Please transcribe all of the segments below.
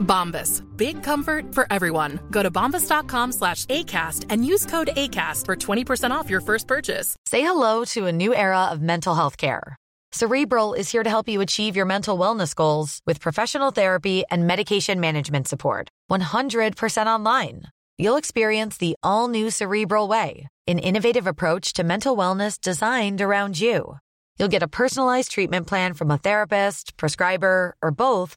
Bombas. Big comfort for everyone. Go to bombas.com slash ACAST and use code ACAST for 20% off your first purchase. Say hello to a new era of mental health care. Cerebral is here to help you achieve your mental wellness goals with professional therapy and medication management support. 100% online. You'll experience the all new Cerebral Way, an innovative approach to mental wellness designed around you. You'll get a personalized treatment plan from a therapist, prescriber, or both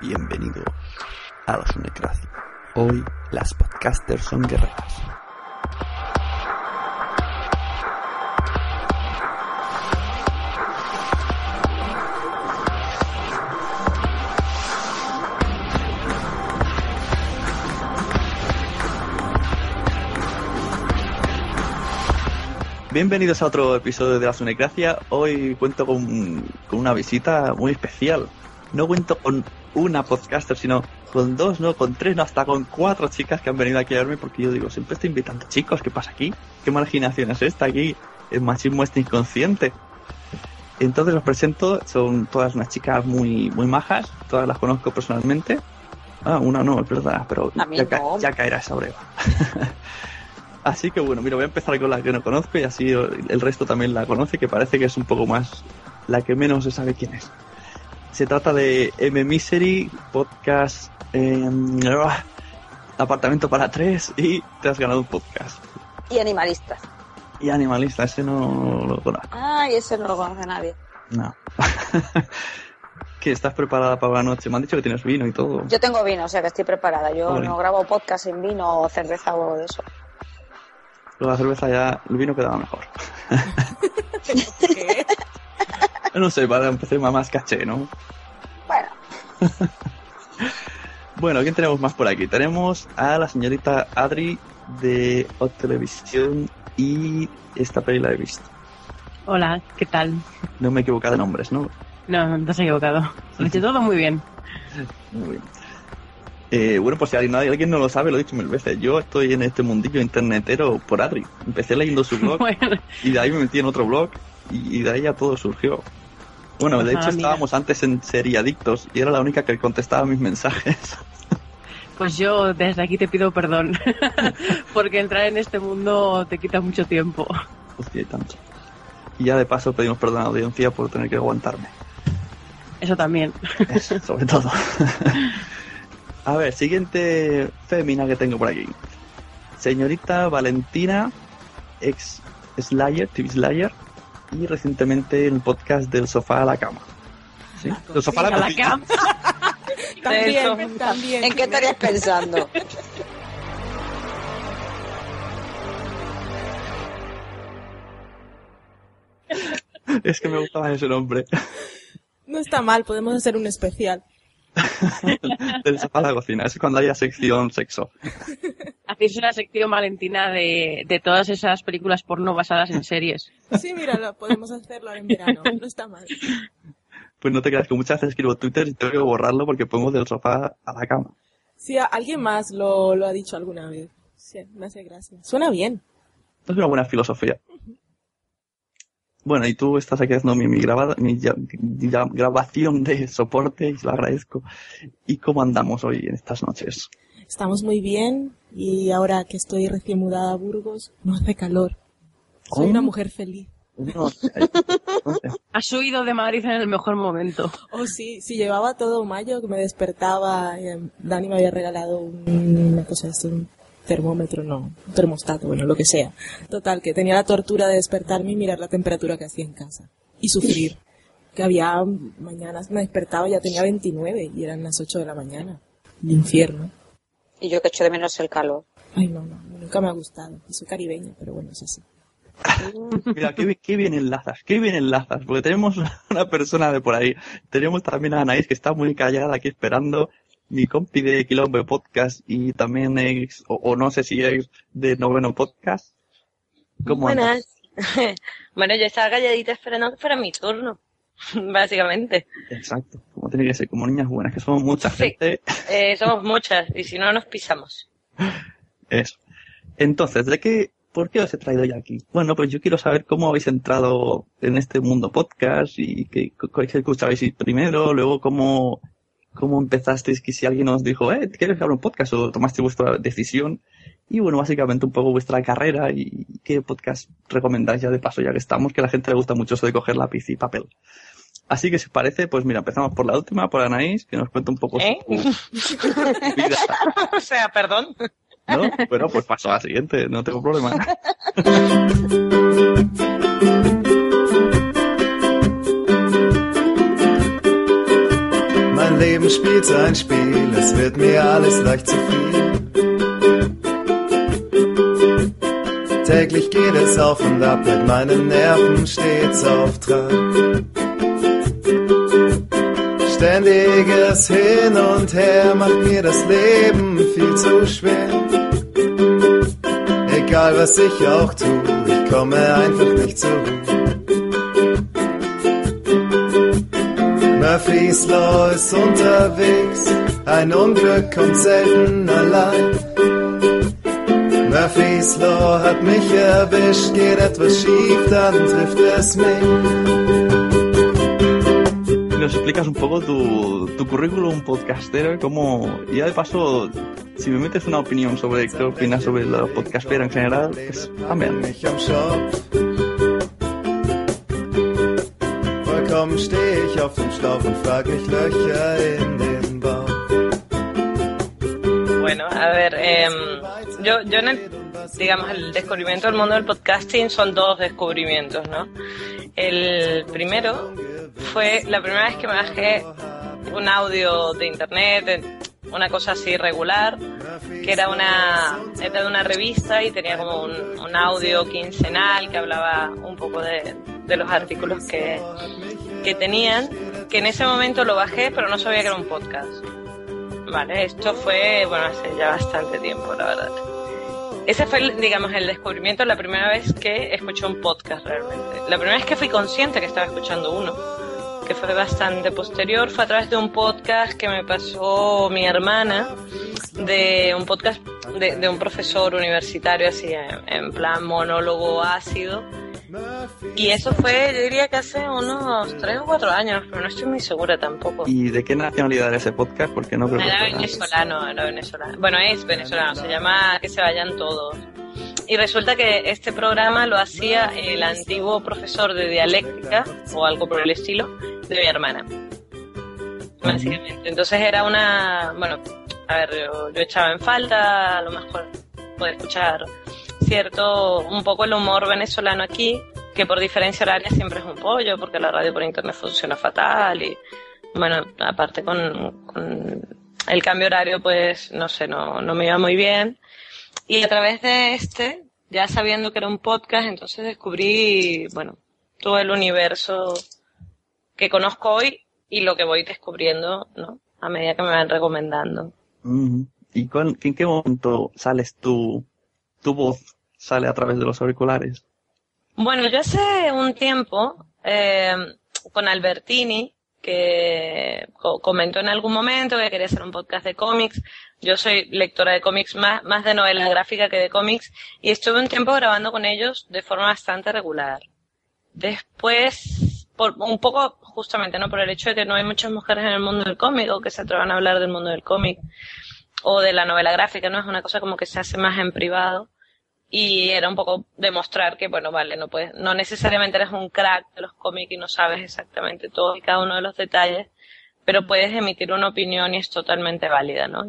Bienvenido a la Sonecracia. Hoy las podcasters son guerreras. Bienvenidos a otro episodio de la Sonecracia. Hoy cuento con, con una visita muy especial. No cuento con una podcaster, sino con dos, no, con tres, no, hasta con cuatro chicas que han venido aquí a verme porque yo digo, siempre estoy invitando chicos, ¿qué pasa aquí? ¿Qué marginación es esta aquí? El machismo está inconsciente. Entonces los presento, son todas unas chicas muy, muy majas, todas las conozco personalmente. Ah, una no, es verdad, pero ya, ca- ya caerá esa breva. así que bueno, mira, voy a empezar con la que no conozco y así el resto también la conoce, que parece que es un poco más la que menos se sabe quién es. Se trata de M Misery, podcast eh, Apartamento para tres y te has ganado un podcast. Y animalistas. Y Animalista, ese no lo conozco. Ay, ese no lo conoce nadie. No. que estás preparada para la noche. Me han dicho que tienes vino y todo. Yo tengo vino, o sea que estoy preparada. Yo no grabo podcast sin vino o cerveza o algo de eso. Pero la cerveza ya, el vino quedaba mejor. ¿Qué? No sé, para empezar más, caché, ¿no? Bueno, Bueno, ¿quién tenemos más por aquí? Tenemos a la señorita Adri de Hot Televisión y esta peli la he visto. Hola, ¿qué tal? No me he equivocado de nombres, ¿no? No, no te has equivocado. Lo he hecho todo muy bien. Muy bien. Eh, bueno, pues si alguien, alguien no lo sabe, lo he dicho mil veces. Yo estoy en este mundillo internetero por Adri. Empecé leyendo su blog Bueno, y de ahí me metí en otro blog y, y de ahí ya todo surgió. Bueno, de Ajá, hecho mira. estábamos antes en Seriadictos y era la única que contestaba mis mensajes. pues yo desde aquí te pido perdón. Porque entrar en este mundo te quita mucho tiempo. Hostia, y tanto. Y ya de paso pedimos perdón a la audiencia por tener que aguantarme. Eso también. Eso, sobre todo. a ver, siguiente fémina que tengo por aquí. Señorita Valentina, ex Slayer, TV Slayer, y recientemente en el podcast del sofá a la cama. ¿Sí? Del sofá a la, A la cocina. cama. También, también. ¿en qué estarías pensando? Es que me gustaba ese nombre. No está mal, podemos hacer un especial. del sofá a la cocina. Es cuando haya sección sexo. Hacéis una sección valentina de, de todas esas películas porno basadas en series. Sí, mira, lo- podemos hacerlo en verano. No está mal. Pues no te creas que muchas veces escribo Twitter y tengo que borrarlo porque pongo del sofá a la cama. Sí, alguien más lo, lo ha dicho alguna vez. Sí, me hace gracia. Suena bien. Es una buena filosofía. Bueno, y tú estás aquí haciendo mi, mi, grabada, mi ya- ya- grabación de soporte y lo agradezco. ¿Y cómo andamos hoy en estas noches? Estamos muy bien y ahora que estoy recién mudada a Burgos, no hace calor. Soy una mujer feliz. No, Has huido de Madrid en el mejor momento. Oh, sí, sí, llevaba todo mayo que me despertaba. y, em, Dani me había regalado un- una cosa, es un termómetro, no, un termostato, bueno, lo que sea. Total, que tenía la tortura de despertarme y mirar la temperatura que hacía en casa. Y sufrir. que había mañanas me despertaba y ya tenía 29 y eran las 8 de la mañana. El infierno. Y yo que echo de menos el calor. Ay, no, no, nunca me ha gustado. Soy caribeña, pero bueno, es así. Mira, qué, bien- qué bien enlazas, qué bien enlazas, porque tenemos una persona de por ahí. Tenemos también a Anaís que está muy callada aquí esperando, mi compi de Quilombo Podcast y también ex, o, o no sé si ex de Noveno Podcast. ¿Cómo andas? Buenas. bueno, yo estaba calladita esperando que fuera mi turno, básicamente. Exacto, como tiene que ser, como niñas buenas, que somos mucha gente. Eh, somos muchas y si no nos pisamos. Eso. Entonces, ¿de qué, por qué os he traído ya aquí? Bueno, pues yo quiero saber cómo habéis entrado en este mundo podcast y qué, qué escuchabais primero, luego cómo, cómo empezasteis, que si alguien os dijo, eh, ¿quieres grabar un podcast? O tomaste vuestra decisión. Y bueno, básicamente un poco vuestra carrera y qué podcast recomendáis ya de paso, ya que estamos, que a la gente le gusta mucho eso de coger lápiz y papel. Así que si os parece, pues mira, empezamos por la última, por Anaís, que nos cuenta un poco ¿Eh? su vida. o sea, perdón. ¿No? Bueno, pues paso a la siguiente, no tengo problema. Mein Leben spielt ein Spiel, es wird mir alles leicht zu viel. Täglich geht es auf und ab, hält meine Nerven stets auf Trab. Ständiges Hin und Her macht mir das Leben viel zu schwer. Egal was ich auch tue, ich komme einfach nicht Ruhe. Murphy's Law ist unterwegs, ein Unglück kommt selten allein. Murphy's Law hat mich erwischt, geht etwas schief, dann trifft es mich. Nos explicas un poco tu, tu currículum podcastero y cómo, y ya de paso, si me metes una opinión sobre qué opinas sobre la podcastera en general, pues también. mich am Schopf. Vollkommen stehe ich auf dem Schlauch und frag mich Löcher in den Bauch. Bueno, a ver, em, yo, yo en el, digamos, el descubrimiento del mundo del podcasting son dos descubrimientos, ¿no? El primero fue la primera vez que me bajé un audio de internet, una cosa así regular, que era una, era de una revista y tenía como un, audio quincenal que hablaba un poco de, de los artículos que, que tenían, que en ese momento lo bajé, pero no sabía que era un podcast. Vale, esto fue, bueno, hace ya bastante tiempo, la verdad. Ese fue, digamos, el descubrimiento, la primera vez que escuché un podcast realmente. La primera vez que fui consciente que estaba escuchando uno, que fue bastante posterior, fue a través de un podcast que me pasó mi hermana, de un podcast de, de un profesor universitario, así, en, en plan monólogo ácido. Y eso fue, yo diría que hace unos tres o cuatro años, pero no estoy muy segura tampoco. ¿Y de qué nacionalidad era ese podcast? Porque no creo Era venezolano, era venezolano. Bueno, es venezolano, se llama Que se vayan todos. Y resulta que este programa lo hacía el antiguo profesor de dialéctica, o algo por el estilo, de mi hermana. Básicamente. Entonces era una. Bueno, a ver, yo, echaba en falta, a lo mejor poder escuchar cierto, un poco el humor venezolano aquí, que por diferencia horaria siempre es un pollo, porque la radio por internet funciona fatal y, bueno, aparte con, con el cambio horario, pues, no sé, no, no me iba muy bien. Y a través de este, ya sabiendo que era un podcast, entonces descubrí, bueno, todo el universo que conozco hoy y lo que voy descubriendo, ¿no? A medida que me van recomendando. ¿Y cuál- en qué momento sales tú, tu voz sale a través de los auriculares? Bueno, yo hace un tiempo, eh, con Albertini, que co- comentó en algún momento que quería hacer un podcast de cómics. Yo soy lectora de cómics, más, más de novela gráfica que de cómics, y estuve un tiempo grabando con ellos de forma bastante regular. Después, por, un poco justamente, ¿no? Por el hecho de que no hay muchas mujeres en el mundo del cómic o que se atrevan a hablar del mundo del cómic o de la novela gráfica, ¿no? Es una cosa como que se hace más en privado y era un poco demostrar que, bueno, vale, no puedes, no necesariamente eres un crack de los cómics y no sabes exactamente todo y cada uno de los detalles, pero puedes emitir una opinión y es totalmente válida, ¿no?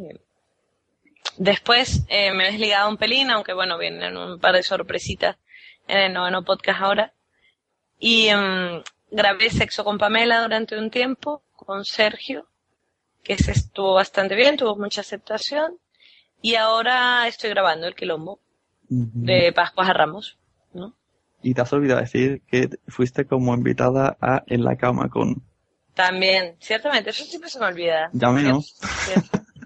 Después eh, me he desligado un pelín, aunque bueno, vienen un par de sorpresitas en el noveno podcast ahora. Y em, grabé Sexo con Pamela durante un tiempo, con Sergio, que se estuvo bastante bien, tuvo mucha aceptación. Y ahora estoy grabando El Quilombo, de Pascuas a Ramos, ¿no? Y te has olvidado decir que fuiste como invitada a En la cama con... También, ciertamente, eso siempre se me olvida. Ya menos.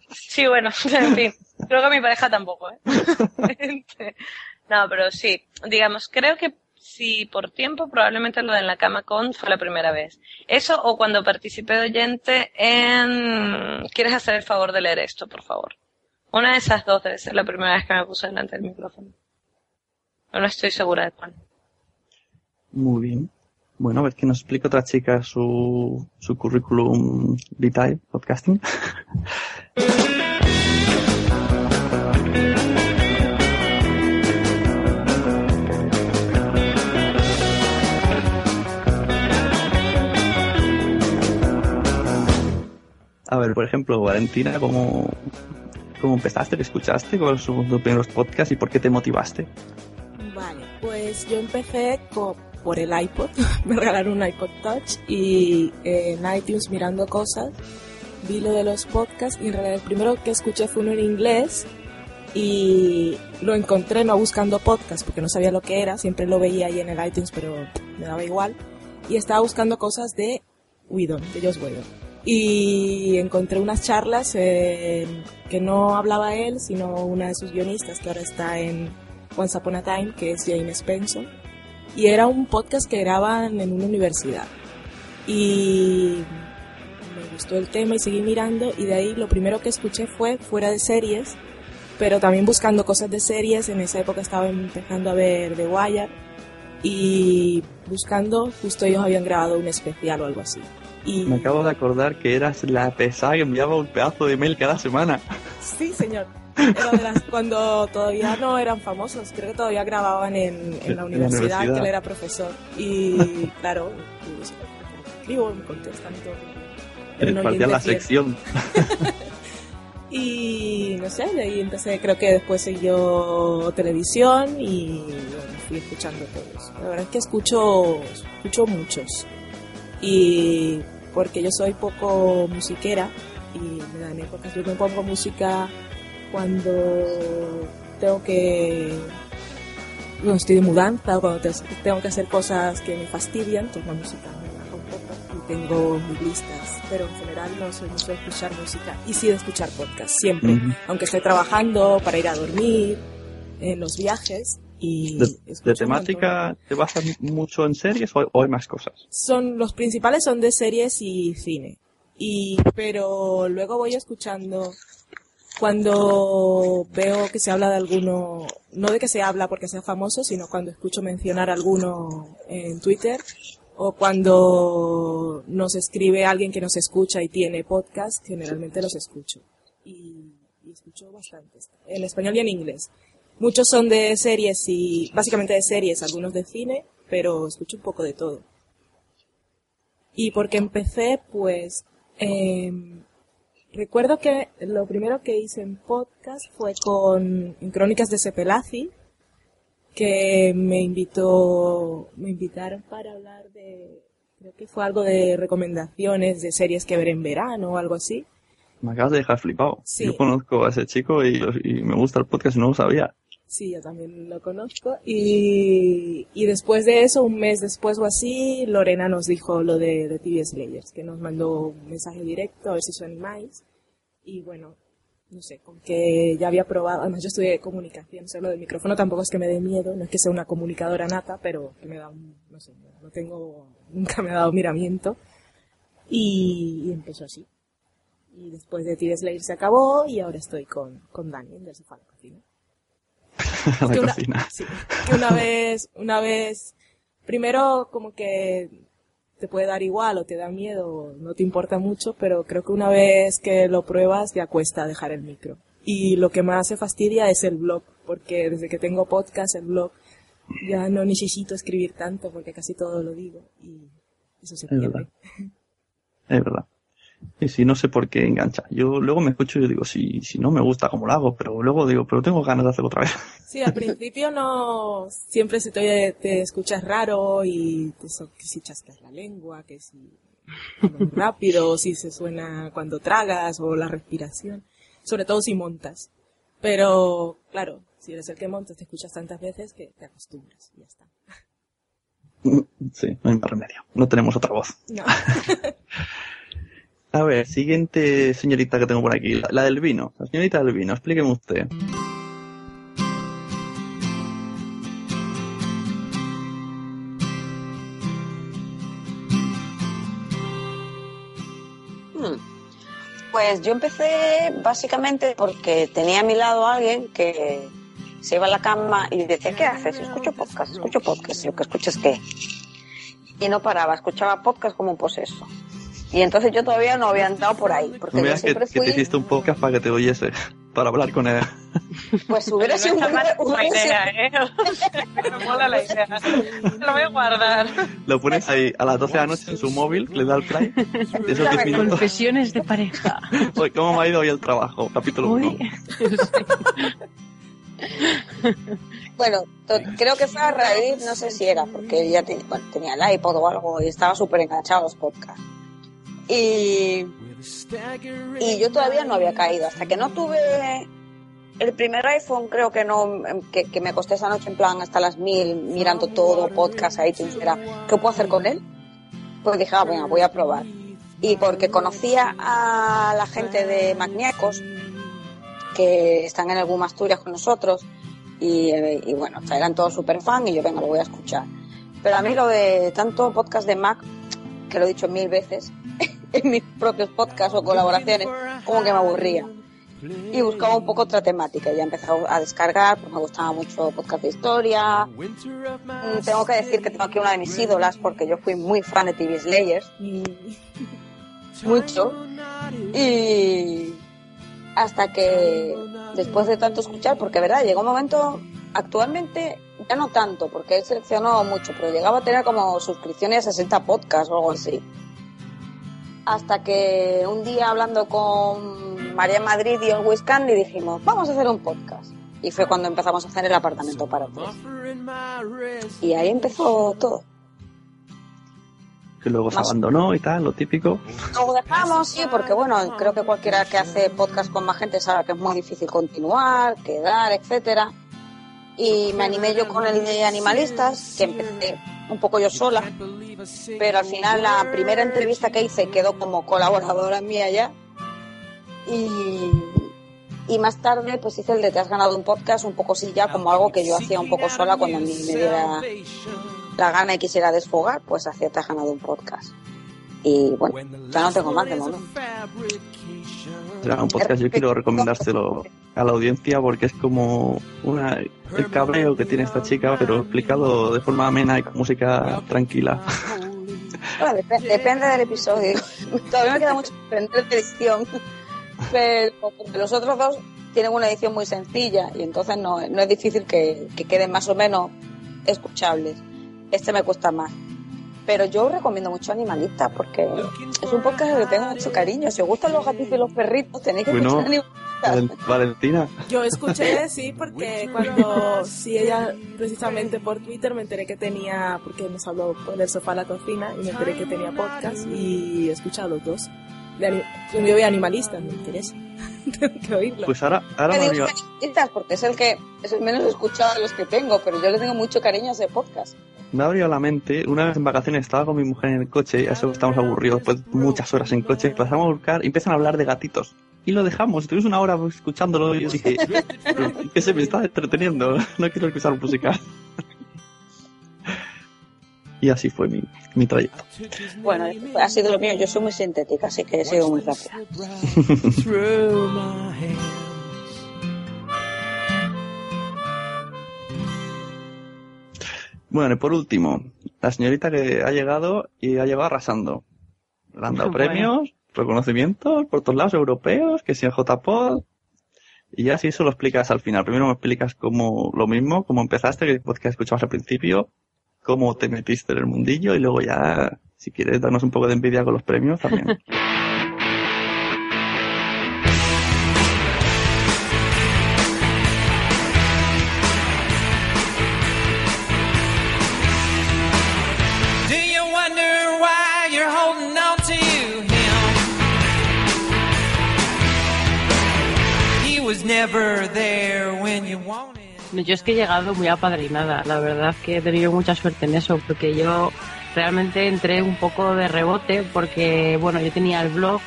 Sí, bueno, en fin. Creo que a mi pareja tampoco, ¿eh? no, pero sí, digamos, creo que si por tiempo, probablemente lo de En la cama con fue la primera vez. Eso o cuando participé de oyente en ¿Quieres hacer el favor de leer esto, por favor? Una de esas dos debe ser la primera vez que me puse delante del micrófono. No estoy segura de cuál. Muy bien. Bueno, a ver que nos explica otra chica su, su currículum vitae podcasting. A ver, por ejemplo, Valentina, ¿cómo, cómo empezaste? ¿Qué escuchaste? ¿Cuáles son tus primeros podcasts y por qué te motivaste? Vale, pues yo empecé co- por el iPod, me regalaron un iPod Touch y eh, en iTunes mirando cosas vi lo de los podcasts y en realidad el primero que escuché fue uno en inglés y lo encontré no buscando podcast porque no sabía lo que era, siempre lo veía ahí en el iTunes pero me daba igual y estaba buscando cosas de Whedon, de Joss Whedon y encontré unas charlas en- que no hablaba él sino una de sus guionistas que ahora está en Once Upon a Time que es Jane Spencer. Y era un podcast que graban en una universidad. Y me gustó el tema y seguí mirando y de ahí lo primero que escuché fue fuera de series pero también buscando cosas de series. En esa época estaba empezando a ver The Wire y buscando justo ellos habían grabado un especial o algo así y Me acabo de acordar que eras la pesada que enviaba un pedazo de mail cada semana. sí señor era de las- cuando todavía no eran famosos creo que todavía grababan en, en la universidad universidad. que él era profesor y claro sé, escribo me contestan y todo Parecía la fiel. sección. Y no sé, de ahí empecé, creo que después siguió televisión y bueno, fui escuchando todos. La verdad es que escucho, escucho muchos. Y porque yo soy poco musiquera y me dan épocas, yo me pongo música cuando tengo que, bueno, estoy de mudanza o cuando te- tengo que hacer cosas que me fastidian, entonces la música me relaja un poco y tengo mis listas, pero en general no soy mucho de escuchar música y sí de escuchar podcast, siempre, aunque esté trabajando, para ir a dormir, en los viajes y ¿De, temática te basas mucho en series o, o hay más cosas? son los principales son de series y cine. Y pero luego voy escuchando cuando veo que se habla de alguno no de que se habla porque sea famoso sino cuando escucho mencionar a alguno en Twitter o cuando nos escribe alguien que nos escucha y tiene podcast generalmente los escucho. Y, y escucho bastantes en español y en inglés muchos son de series y básicamente de series algunos de cine pero escucho un poco de todo y porque empecé, pues, em, recuerdo que lo primero que hice en podcast fue con Crónicas de Sepelazi, que me invitó, me invitaron para hablar de, creo que fue algo de recomendaciones de series que ver en verano o algo así. Me acabas de dejar flipado. Sí. Yo conozco a ese chico y, y me gusta el podcast y no lo sabía. Sí, yo también lo conozco. Y, y después de eso, un mes después o así, Lorena nos dijo lo de, de TV Slayers, que nos mandó un mensaje directo a ver si os animáis. Y bueno, no sé, con que ya había probado, además yo estudié comunicación, o sea, lo del micrófono tampoco es que me dé miedo, no es que sea una comunicadora nata, pero que me da un, no sé, no tengo, nunca me ha dado miramiento. Y, empezó así. Y después de Tires Slayer se acabó y ahora estoy con, con Dani del sofá de la la que una- cocina. sí, que una vez, una vez, primero como que te puede dar igual o te da miedo, no te importa mucho, pero creo que una vez que lo pruebas ya cuesta dejar el micro. Y lo que más se fastidia es el blog, porque desde que tengo podcast, el blog, ya no necesito escribir tanto porque casi todo lo digo y eso se Es pierde. verdad. Es verdad. Y si no sé por qué engancha. Yo luego me escucho y yo digo, si, si no me gusta como lo hago, pero luego digo, pero tengo ganas de hacerlo otra vez. Sí, al principio no, siempre se te, te escuchas raro y te, que si chascas la lengua, que si rápido, si se suena cuando tragas o la respiración, sobre todo si montas. Pero, claro, si eres el que montas, te escuchas tantas veces que te acostumbras y ya está. Sí, no hay más remedio. No tenemos otra voz. No. A ver, siguiente señorita que tengo por aquí, la, del vino. La señorita del vino, explíqueme usted. Hmm. Pues yo empecé básicamente porque tenía a mi lado a alguien que se iba a la cama y decía, ¿qué haces? Escucho podcast, escucho podcast. Y lo que escucho es qué. Y no paraba, escuchaba podcast como un poseso. Y entonces yo todavía no había andado por ahí, porque No yo veas que, siempre que te hiciste un podcast para que te oyese, para hablar con él. pues hubiera sido una, sido- idea, ¿eh? Me mola la idea. Lo voy a guardar. Lo pones ahí a las 12 de la noche en su móvil, le da el play. de Esos 10 minutos. Confesiones de pareja. Oye, ¿Cómo me ha ido hoy el trabajo? Capítulo 1. Bueno, to- creo que fue a raíz, no sé si era, porque ya te- bueno, tenía el iPod o algo y estaba súper enganchado a los podcasts. Y, y yo todavía no había caído, hasta que no tuve el primer iPhone, creo que no, em, que, que me acosté esa noche en plan hasta las mil, mirando todo, podcast, iTunes, era, ¿qué puedo hacer con él? Pues dije, ah, venga, voy a probar. Y porque conocía a la gente de Magníacos, que están en Boom Asturias con nosotros, y, eh, y bueno, eran todos súper fan y yo, venga, lo voy a escuchar. Pero a mí lo de tanto podcast de Mac, que lo he dicho mil veces, en mis propios podcasts o colaboraciones, como que me aburría. Y buscaba un poco otra temática. Ya empecé a descargar, pues me gustaba mucho podcast de historia. Mm, Tengo que decir que tengo aquí una de mis ídolas, porque yo fui muy fan de TV Slayers. Mucho. Y hasta que después de tanto escuchar, porque verdad, llegó un momento, actualmente ya no tanto, porque él seleccionó mucho, pero llegaba a tener como suscripciones a 60 podcasts o algo así. Hasta que un día hablando con María Madrid y Always Candy dijimos, vamos a hacer un podcast. Y fue cuando empezamos a hacer el apartamento para tres. Y ahí empezó todo. Que luego se abandonó y tal, lo típico. Lo dejamos, sí, porque bueno, creo que cualquiera que hace podcast con más gente sabe que es muy difícil continuar, quedar, etcétera. Y me animé yo con el de animalistas, que empecé un poco yo sola, pero al final la primera entrevista que hice quedó como colaboradora mía ya. Y, y más tarde pues hice el de Te has ganado un podcast, un poco sí ya como algo que yo hacía un poco sola cuando me diera la gana y quisiera desfogar, pues hacía Te has ganado un podcast. Y bueno, ya no tengo más de momento. Será un podcast, yo quiero recomendárselo a la audiencia porque es como una, el cabreo que tiene esta chica, pero explicado de forma amena y con música tranquila. Depende del episodio. Todavía me queda mucho aprender de edición. Pero los otros dos tienen una edición muy sencilla y entonces no, no es difícil que, que queden más o menos escuchables. Este me cuesta más. Pero yo recomiendo mucho Animalista porque es un podcast que tengo mucho cariño. Si os gustan los gatitos y los perritos, tenéis que Bueno, escuchar Animalista. Valen- Valentina, Yo escuché, sí, porque cuando, sí, ella, precisamente por Twitter me enteré que tenía, porque nos habló por el sofá a la cocina, y me enteré que tenía podcast, y he escuchado los dos. De ani- yo animalista, me interesa. Tengo que oírlo. pues ahora, ahora Me me ha digo Animalistas porque es el que es el menos escuchado de los que tengo, pero yo le tengo mucho cariño a ese podcast. me ha abrido la mente, una vez en vacaciones estaba con mi mujer en el coche, a eso estamos aburridos, después de muchas horas en coche, pasamos a buscar y empiezan a hablar de gatitos. Y lo dejamos, estuvimos una hora escuchándolo y yo dije, "Pero, ¿qué se me está entreteniendo? No quiero escuchar música. Y así fue mi, mi trayecto. Bueno, ha sido lo mío. Yo soy muy sintética, así que he sido muy rápida. Bueno, y por último, la señorita que ha llegado y ha llegado arrasando. Le han dado Bueno. premios, reconocimientos por todos lados europeos, que si en JPod. Y así eso lo explicas al final. Primero me explicas cómo lo mismo, cómo empezaste, que podcast escuchabas al principio, cómo te metiste en el mundillo y luego ya, si quieres darnos un poco de envidia con los premios también. Yo es que he llegado muy apadrinada, la verdad que he tenido mucha suerte en eso, porque yo realmente entré un poco de rebote, porque bueno, yo tenía el blog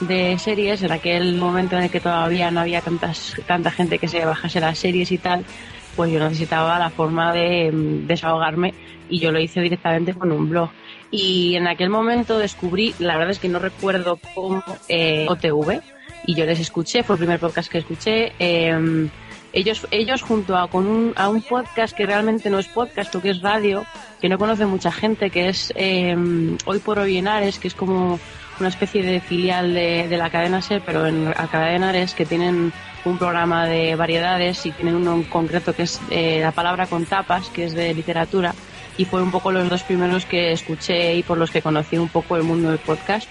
de series en aquel momento en el que todavía no había tantas, tanta gente que se bajase las series y tal, pues yo necesitaba la forma de mm, desahogarme y yo lo hice directamente con un blog. Y en aquel momento descubrí, la verdad es que no recuerdo cómo, eh, OTV, y yo les escuché, fue el primer podcast que escuché. em, ellos, ellos junto a, con un, a un podcast que realmente no es podcast, lo que es radio, que no conoce mucha gente, que es eh, Hoy por Hoy en Ares, que es como una especie de filial de, de la cadena SER, pero en la cadena Ares, que tienen un programa de variedades y tienen uno en concreto que es eh, La Palabra con Tapas, que es de literatura, y fueron un poco los dos primeros que escuché y por los que conocí un poco el mundo del podcast.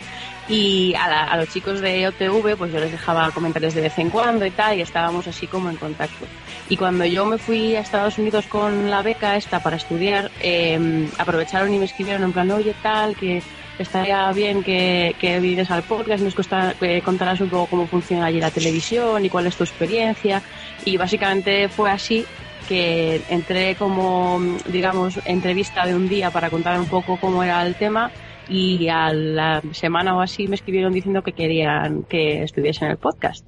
Y a, la- a los chicos de OTV, pues yo les dejaba comentarios de vez en cuando y tal, y estábamos así como en contacto. Y cuando yo me fui a Estados Unidos con la beca esta para estudiar, eh, aprovecharon y me escribieron en plan, oye, tal, que estaría bien que, que vienes al podcast, nos costa- que contarás un poco cómo funciona allí la televisión y cuál es tu experiencia. Y básicamente fue así que entré como, digamos, entrevista de un día para contar un poco cómo era el tema y a la semana o así me escribieron diciendo que querían que estuviese en el podcast.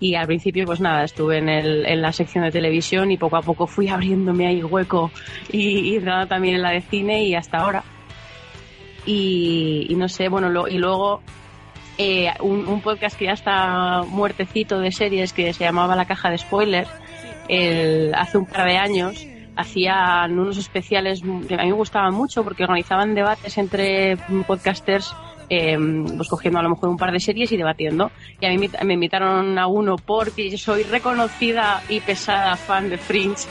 Y al principio, pues nada, estuve en, el, en la sección de televisión y poco a poco fui abriéndome ahí hueco y, y entrando también en la de cine y hasta ahora. Y, y no sé, bueno, lo- y luego eh, un, un podcast que ya está muertecito de series que se llamaba La Caja de Spoilers, el- hace un par de años hacían unos especiales que a mí me gustaban mucho porque organizaban debates entre podcasters eh, pues cogiendo a lo mejor un par de series y debatiendo. Y a mí me- invitaron a uno porque yo soy reconocida y pesada fan de Fringe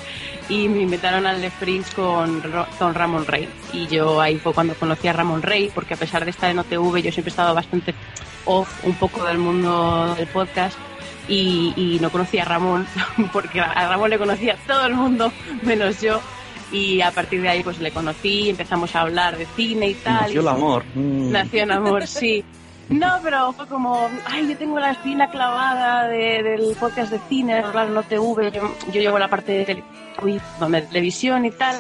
y me invitaron al de Fringe con, con Ramón Rey. Y yo ahí fue cuando conocí a Ramón Rey porque a pesar de estar en OTV yo siempre he estado bastante off un poco del mundo del podcast y, y no conocía a Ramón porque a Ramón le conocía todo el mundo menos yo y a partir de ahí pues le conocí empezamos a hablar de cine y tal Nació el amor. Mm. Nació en amor, sí. No, pero fue como, ay, yo tengo la espina clavada de- del podcast de cine, claro, no TV, yo, yo llevo la parte de, tele- de televisión y tal.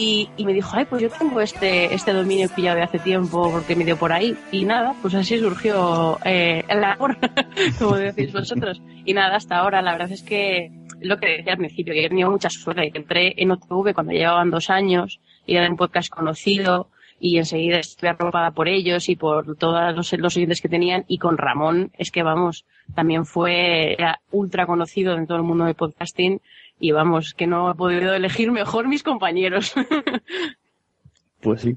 Y, y me dijo, ay, pues yo tengo este, este dominio pillado de hace tiempo porque me dio por ahí. Y nada, pues así surgió eh, el amor, como decís vosotros. Y nada, hasta ahora, la verdad es que lo que decía al principio, que he tenido mucha suerte, que entré en OTV cuando llevaban dos años y era un podcast conocido y enseguida estuve arropada por ellos y por todos los, los oyentes que tenían y con Ramón es que vamos también fue ultra conocido en todo el mundo del podcasting y vamos que no he podido elegir mejor mis compañeros Pues sí.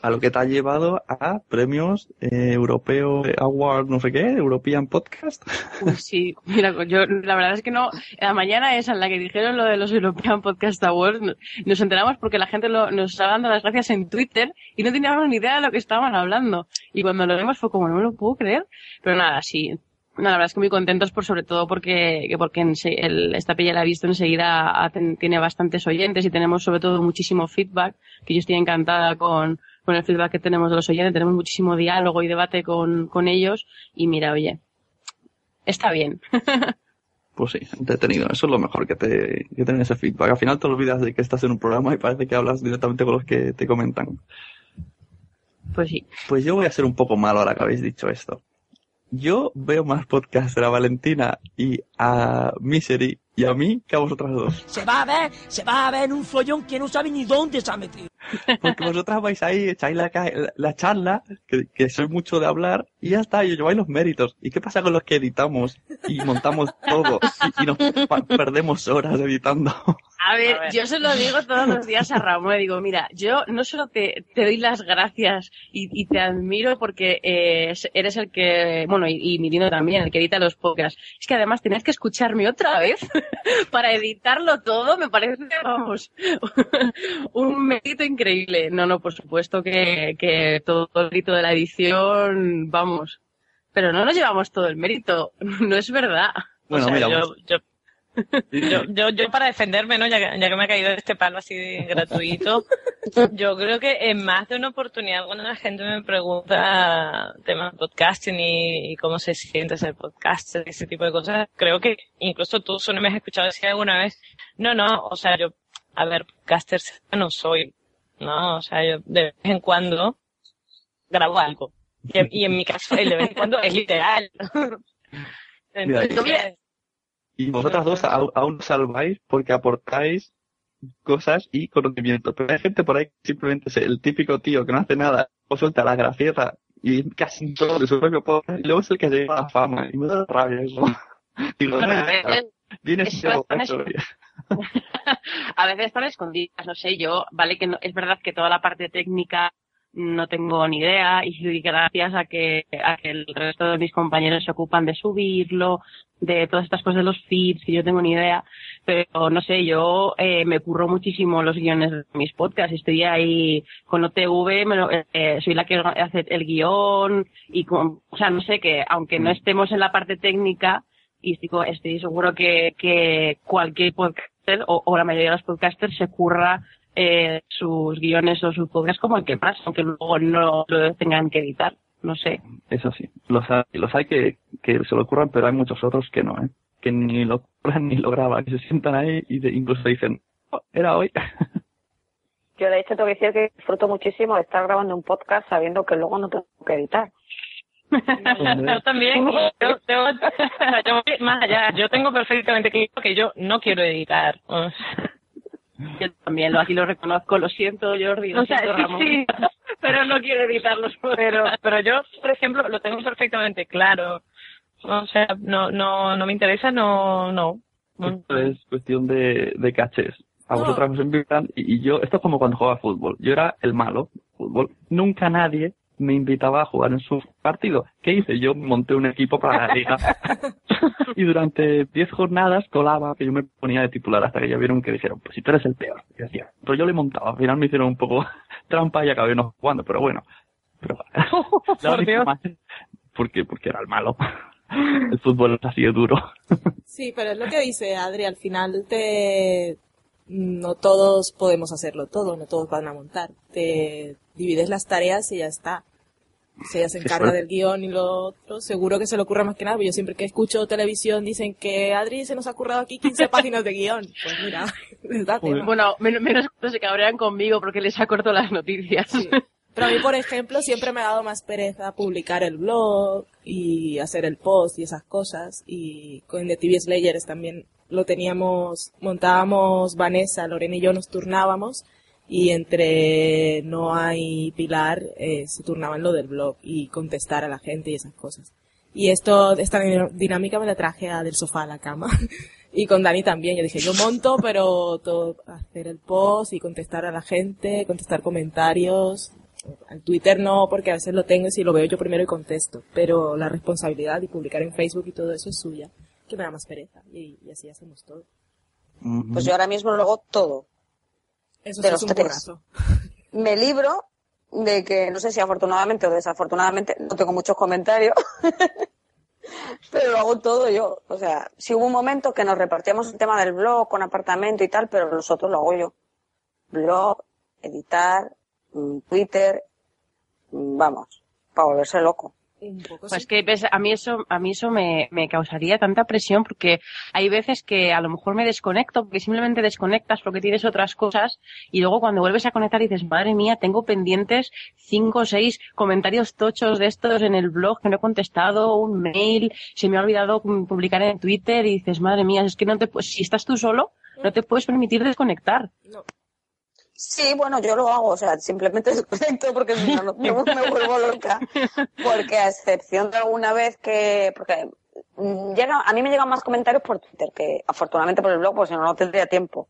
A lo que te ha llevado a premios eh, europeo Award, no sé qué, European Podcast. Uy, sí, mira, yo la verdad es que no, la mañana esa en la que dijeron lo de los European Podcast Awards, no- nos enteramos porque la gente lo- nos estaba dando las gracias en Twitter y no teníamos ni idea de lo que estaban hablando. Y cuando lo vimos fue como, no me lo puedo creer. Pero nada, sí. No, la verdad es que muy contentos por sobre todo porque, que porque ense- el, esta pilla la he visto enseguida ha- ten- tiene bastantes oyentes y tenemos sobre todo muchísimo feedback, que yo estoy encantada con, con el feedback que tenemos de los oyentes, tenemos muchísimo diálogo y debate con, con ellos y mira, oye, está bien. Pues sí, entretenido. Eso es lo mejor que te que tener ese feedback. Al final te olvidas de que estás en un programa y parece que hablas directamente con los que te comentan. Pues sí. Pues yo voy a ser un poco malo ahora que habéis dicho esto. Yo veo más podcast a Valentina y a Misery y a mí que a vosotras dos. Se va a ver, se va a ver en un follón que no sabe ni dónde se ha metido. Porque vosotras vais ahí, echáis la, la, la charla, que, que soy mucho de hablar, y ya está, y os lleváis los méritos. ¿Y qué pasa con los que editamos y montamos todo y, y nos perdemos horas editando? A ver, yo se lo digo todos los días a Ramón. Le digo, mira, yo no solo te, te doy las gracias y, y te admiro porque eh, eres el que, bueno, y, y Mirino también, el que edita los podcasts. Es que además tenías que escucharme otra vez para editarlo todo. Me parece, vamos, un mérito increíble. No, no, por supuesto que, que todo el mérito de la edición, vamos. Pero no nos llevamos todo el mérito. No es verdad. Bueno, O sea, mira, yo, yo, yo, yo, yo para defenderme, ¿no? Ya que, ya que me ha caído este palo así de gratuito, yo creo que en más de una oportunidad cuando la gente me pregunta temas de podcasting y, y cómo se siente ser podcaster y ese tipo de cosas, creo que incluso tú solo me has escuchado decir alguna vez, no, no, o sea, yo, a ver, podcaster no soy, ¿no? O sea, yo de vez en cuando grabo algo. Y, y en mi caso, el de vez en cuando es literal. Entonces, Y vosotras dos aún salváis porque aportáis cosas y conocimiento. Pero hay gente por ahí que simplemente es el típico tío que no hace nada, o suelta la gracieta y casi todo de su propio podcast, y luego es el que llega a la fama. Y me da rabia eso. Digo, Bueno, "Ah, vienes eso y hago están esto". a veces están escondidas, no sé, yo, vale que no, es verdad que toda la parte técnica no tengo ni idea y gracias a que, a que el resto de mis compañeros se ocupan de subirlo, de todas estas cosas de los feeds, que yo tengo ni idea, pero no sé, yo eh, me curro muchísimo los guiones de mis podcasts, estoy ahí con OTV, me lo- eh, soy la que hace el guion y con, o sea, no sé, que aunque no estemos en la parte técnica, y estoy, estoy seguro que, que cualquier podcaster o, o la mayoría de los podcasters se curra eh, sus guiones o sus podcasts como el que más, aunque luego no lo tengan que editar, no sé. Eso sí, los hay, los hay que, que se lo ocurran, pero hay muchos otros que no, ¿eh? Que ni lo ocurran ni lo graban, que se sientan ahí y de- incluso dicen, "Oh, era hoy. Yo de hecho tengo que decir que disfruto muchísimo de estar grabando un podcast sabiendo que luego no tengo que editar. Yo también, yo, más allá, yo tengo perfectamente claro que yo no quiero editar. O sea, Yo también lo, aquí lo reconozco, lo siento Jordi, lo O siento Ramón, sí. pero no quiero editarlos. pero, pero yo, por ejemplo, lo tengo perfectamente claro. O sea, no, no, no me interesa, no, no. Esto es cuestión de, de cachés. A vosotras os invitan y, y yo, esto es como cuando jugaba fútbol. Yo era el malo, fútbol. Nunca nadie me invitaba a jugar en su partido. ¿Qué hice? Yo monté un equipo para la liga. y durante 10 jornadas colaba que yo me ponía de titular hasta que ya vieron que dijeron, pues si tú eres el peor. Y decía, pero yo le montaba. Al final me hicieron un poco trampa y acabé no jugando, pero bueno. Pero, la Por Dios. más- porque, porque era el malo. el fútbol es así de duro. Sí, pero es lo que dice Adri, al final te no todos podemos hacerlo todo, no todos van a montar. Te divides las tareas y ya está. Si ella se encarga del guion y lo otro, seguro que se le ocurra más que nada. porque Yo siempre que escucho televisión dicen que Adri se nos ha currado aquí 15 páginas de guion. Pues mira. Bueno, men- menos cuando se cabrean conmigo porque les acorto las noticias. Pero a mí, por ejemplo, siempre me ha dado más pereza publicar el blog y hacer el post y esas cosas. Y con The TV Slayers también lo teníamos, montábamos Vanessa, Lorena y yo nos turnábamos. Y entre Noah y Pilar eh, se turnaban lo del blog y contestar a la gente y esas cosas. Y esto, esta dinámica me la traje a del sofá a la cama. Y con Dani también. Yo dije, yo monto, pero todo, hacer el post y contestar a la gente, contestar comentarios. Al Twitter no, porque a veces lo tengo y si lo veo yo primero y contesto. Pero la responsabilidad de publicar en Facebook y todo eso es suya. Que me da más pereza. Y, y así hacemos todo. Pues yo ahora mismo lo hago todo. Eso de sí los es un tres. Me libro de que, no sé si afortunadamente o desafortunadamente, no tengo muchos comentarios, pero lo hago todo yo. O sea, si hubo un momento que nos repartíamos el tema del blog con apartamento y tal, pero nosotros lo hago yo. Blog, editar, mm, Twitter, mm, vamos, para volverse loco. Pues que ves, a mí eso, a mí eso me, me causaría tanta presión porque hay veces que a lo mejor me desconecto porque simplemente desconectas porque tienes otras cosas y luego cuando vuelves a conectar dices, madre mía, tengo pendientes cinco o seis comentarios tochos de estos en el blog que no he contestado, un mail, se me ha olvidado mm, publicar en Twitter y dices, madre mía, es que no te, si estás tú solo, no te puedes permitir desconectar. Sí, bueno, yo lo hago, o sea, simplemente desconecto porque si no, no me, me vuelvo loca. Porque a excepción de alguna vez que, porque mm, llega, a mí me llegan más comentarios por Twitter que afortunadamente por el blog, porque si no, no tendría tiempo.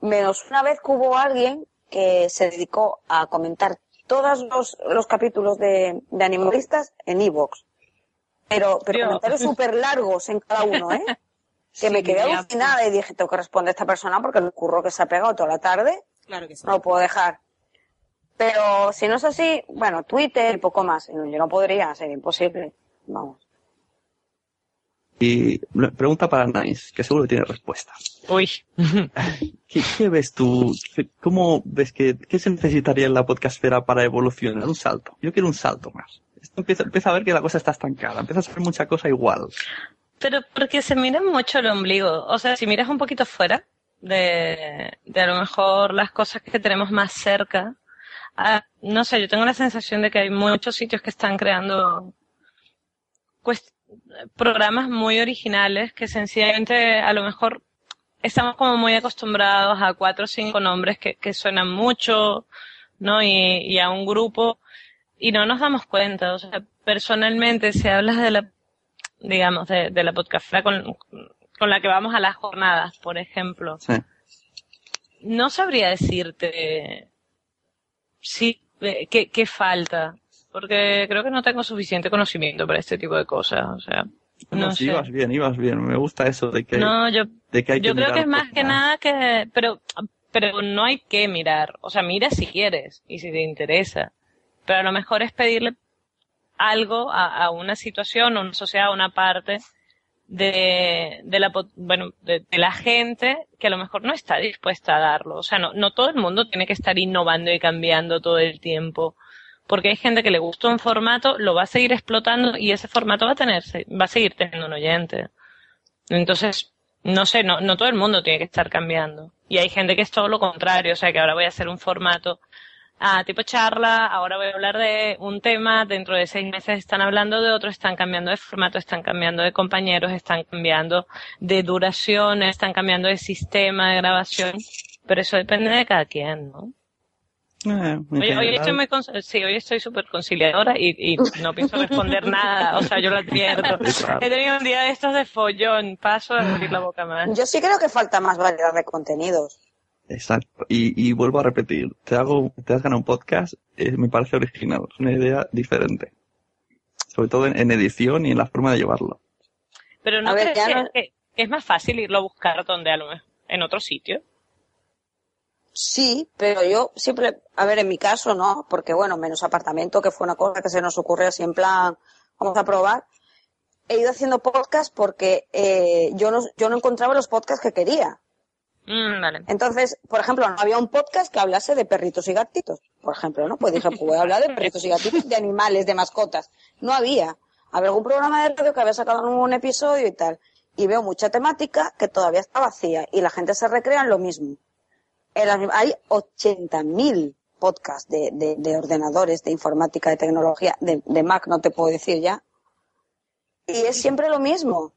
Menos una vez que hubo alguien que se dedicó a comentar todos los, los capítulos de, de animalistas en Evox. Pero, pero comentarios súper largos en cada uno, ¿eh? Que Sí, me quedé alucinada y dije, tengo que responder a esta persona porque el curro que se ha pegado toda la tarde Claro que sí. no lo puedo dejar. Pero si no es así, bueno, Twitter y poco más. Yo no podría, sería imposible. Vamos. Y pregunta para Nice, que seguro que tiene respuesta. Uy. ¿Qué, qué ves tú? ¿Qué- ¿Cómo ves que qué se necesitaría en la podcastfera para evolucionar? Un salto. Yo quiero un salto más. Esto empieza, empieza a ver que la cosa está estancada. Empieza a ser mucha cosa igual. Pero porque se mira mucho el ombligo. O sea, si miras un poquito fuera de, de a lo mejor las cosas que tenemos más cerca, ah, no sé, yo tengo la sensación de que hay muchos sitios que están creando programas muy originales que sencillamente a lo mejor estamos como muy acostumbrados a cuatro o cinco nombres que, que suenan mucho, ¿no? Y, y a un grupo y no nos damos cuenta. O sea, personalmente, si hablas de la digamos, de, de la podcastera con, con la que vamos a las jornadas, por ejemplo. Sí. No sabría decirte sí, eh, qué, qué falta, porque creo que no tengo suficiente conocimiento para este tipo de cosas, o sea, no, sí, sé. ibas bien, ibas bien. Me gusta eso de que, No, yo, de que hay que yo creo que es más que nada que, pero, pero no hay que mirar, o sea, mira si quieres y si te interesa, pero a lo mejor es pedirle algo a, a una situación, a una sociedad, a una parte de, de la, bueno, de, de la gente que a lo mejor no está dispuesta a darlo. O sea, no, no todo el mundo tiene que estar innovando y cambiando todo el tiempo. Porque hay gente que le gusta un formato, lo va a seguir explotando y ese formato va a tener, va a seguir teniendo un oyente. Entonces, no sé, no, no todo el mundo tiene que estar cambiando. Y hay gente que es todo lo contrario, o sea, que ahora voy a hacer un formato ah, tipo charla, ahora voy a hablar de un tema, dentro de seis meses están hablando de otro, están cambiando de formato, están cambiando de compañeros, están cambiando de duración, están cambiando de sistema de grabación, pero eso depende de cada quien, ¿no? Eh, Hoy, hoy general, estoy muy, sí, hoy estoy súper conciliadora y, y no pienso responder nada, o sea, yo lo advierto. He tenido un día de estos de follón, paso a abrir la boca más. Yo sí creo que falta más variedad de contenidos. Exacto. Y, y vuelvo a repetir, te hago, te has ganado un podcast, eh, me parece original, es una idea diferente. Sobre todo en, en edición y en la forma de llevarlo. Pero no ver, crees ya que, no- que- que es más fácil irlo a buscar donde a lo mejor, en otro sitio. Sí, pero yo siempre, a ver, en mi caso no, porque bueno, menos apartamento, que fue una cosa que se nos ocurrió así en plan, vamos a probar. He ido haciendo podcast porque eh, yo, no, yo no encontraba los podcasts que quería. Mm, vale. Entonces, por ejemplo, no había un podcast que hablase de perritos y gatitos, por ejemplo, ¿no? Pues dije, pues voy a hablar de perritos y gatitos, de animales, de mascotas. No había. Había algún programa de radio que había sacado un episodio y tal. Y veo mucha temática que todavía está vacía y la gente se recrea en lo mismo. Hay 80.000 podcasts de, de, de ordenadores, de informática, de tecnología, de, de Mac, no te puedo decir ya. Y es siempre lo mismo.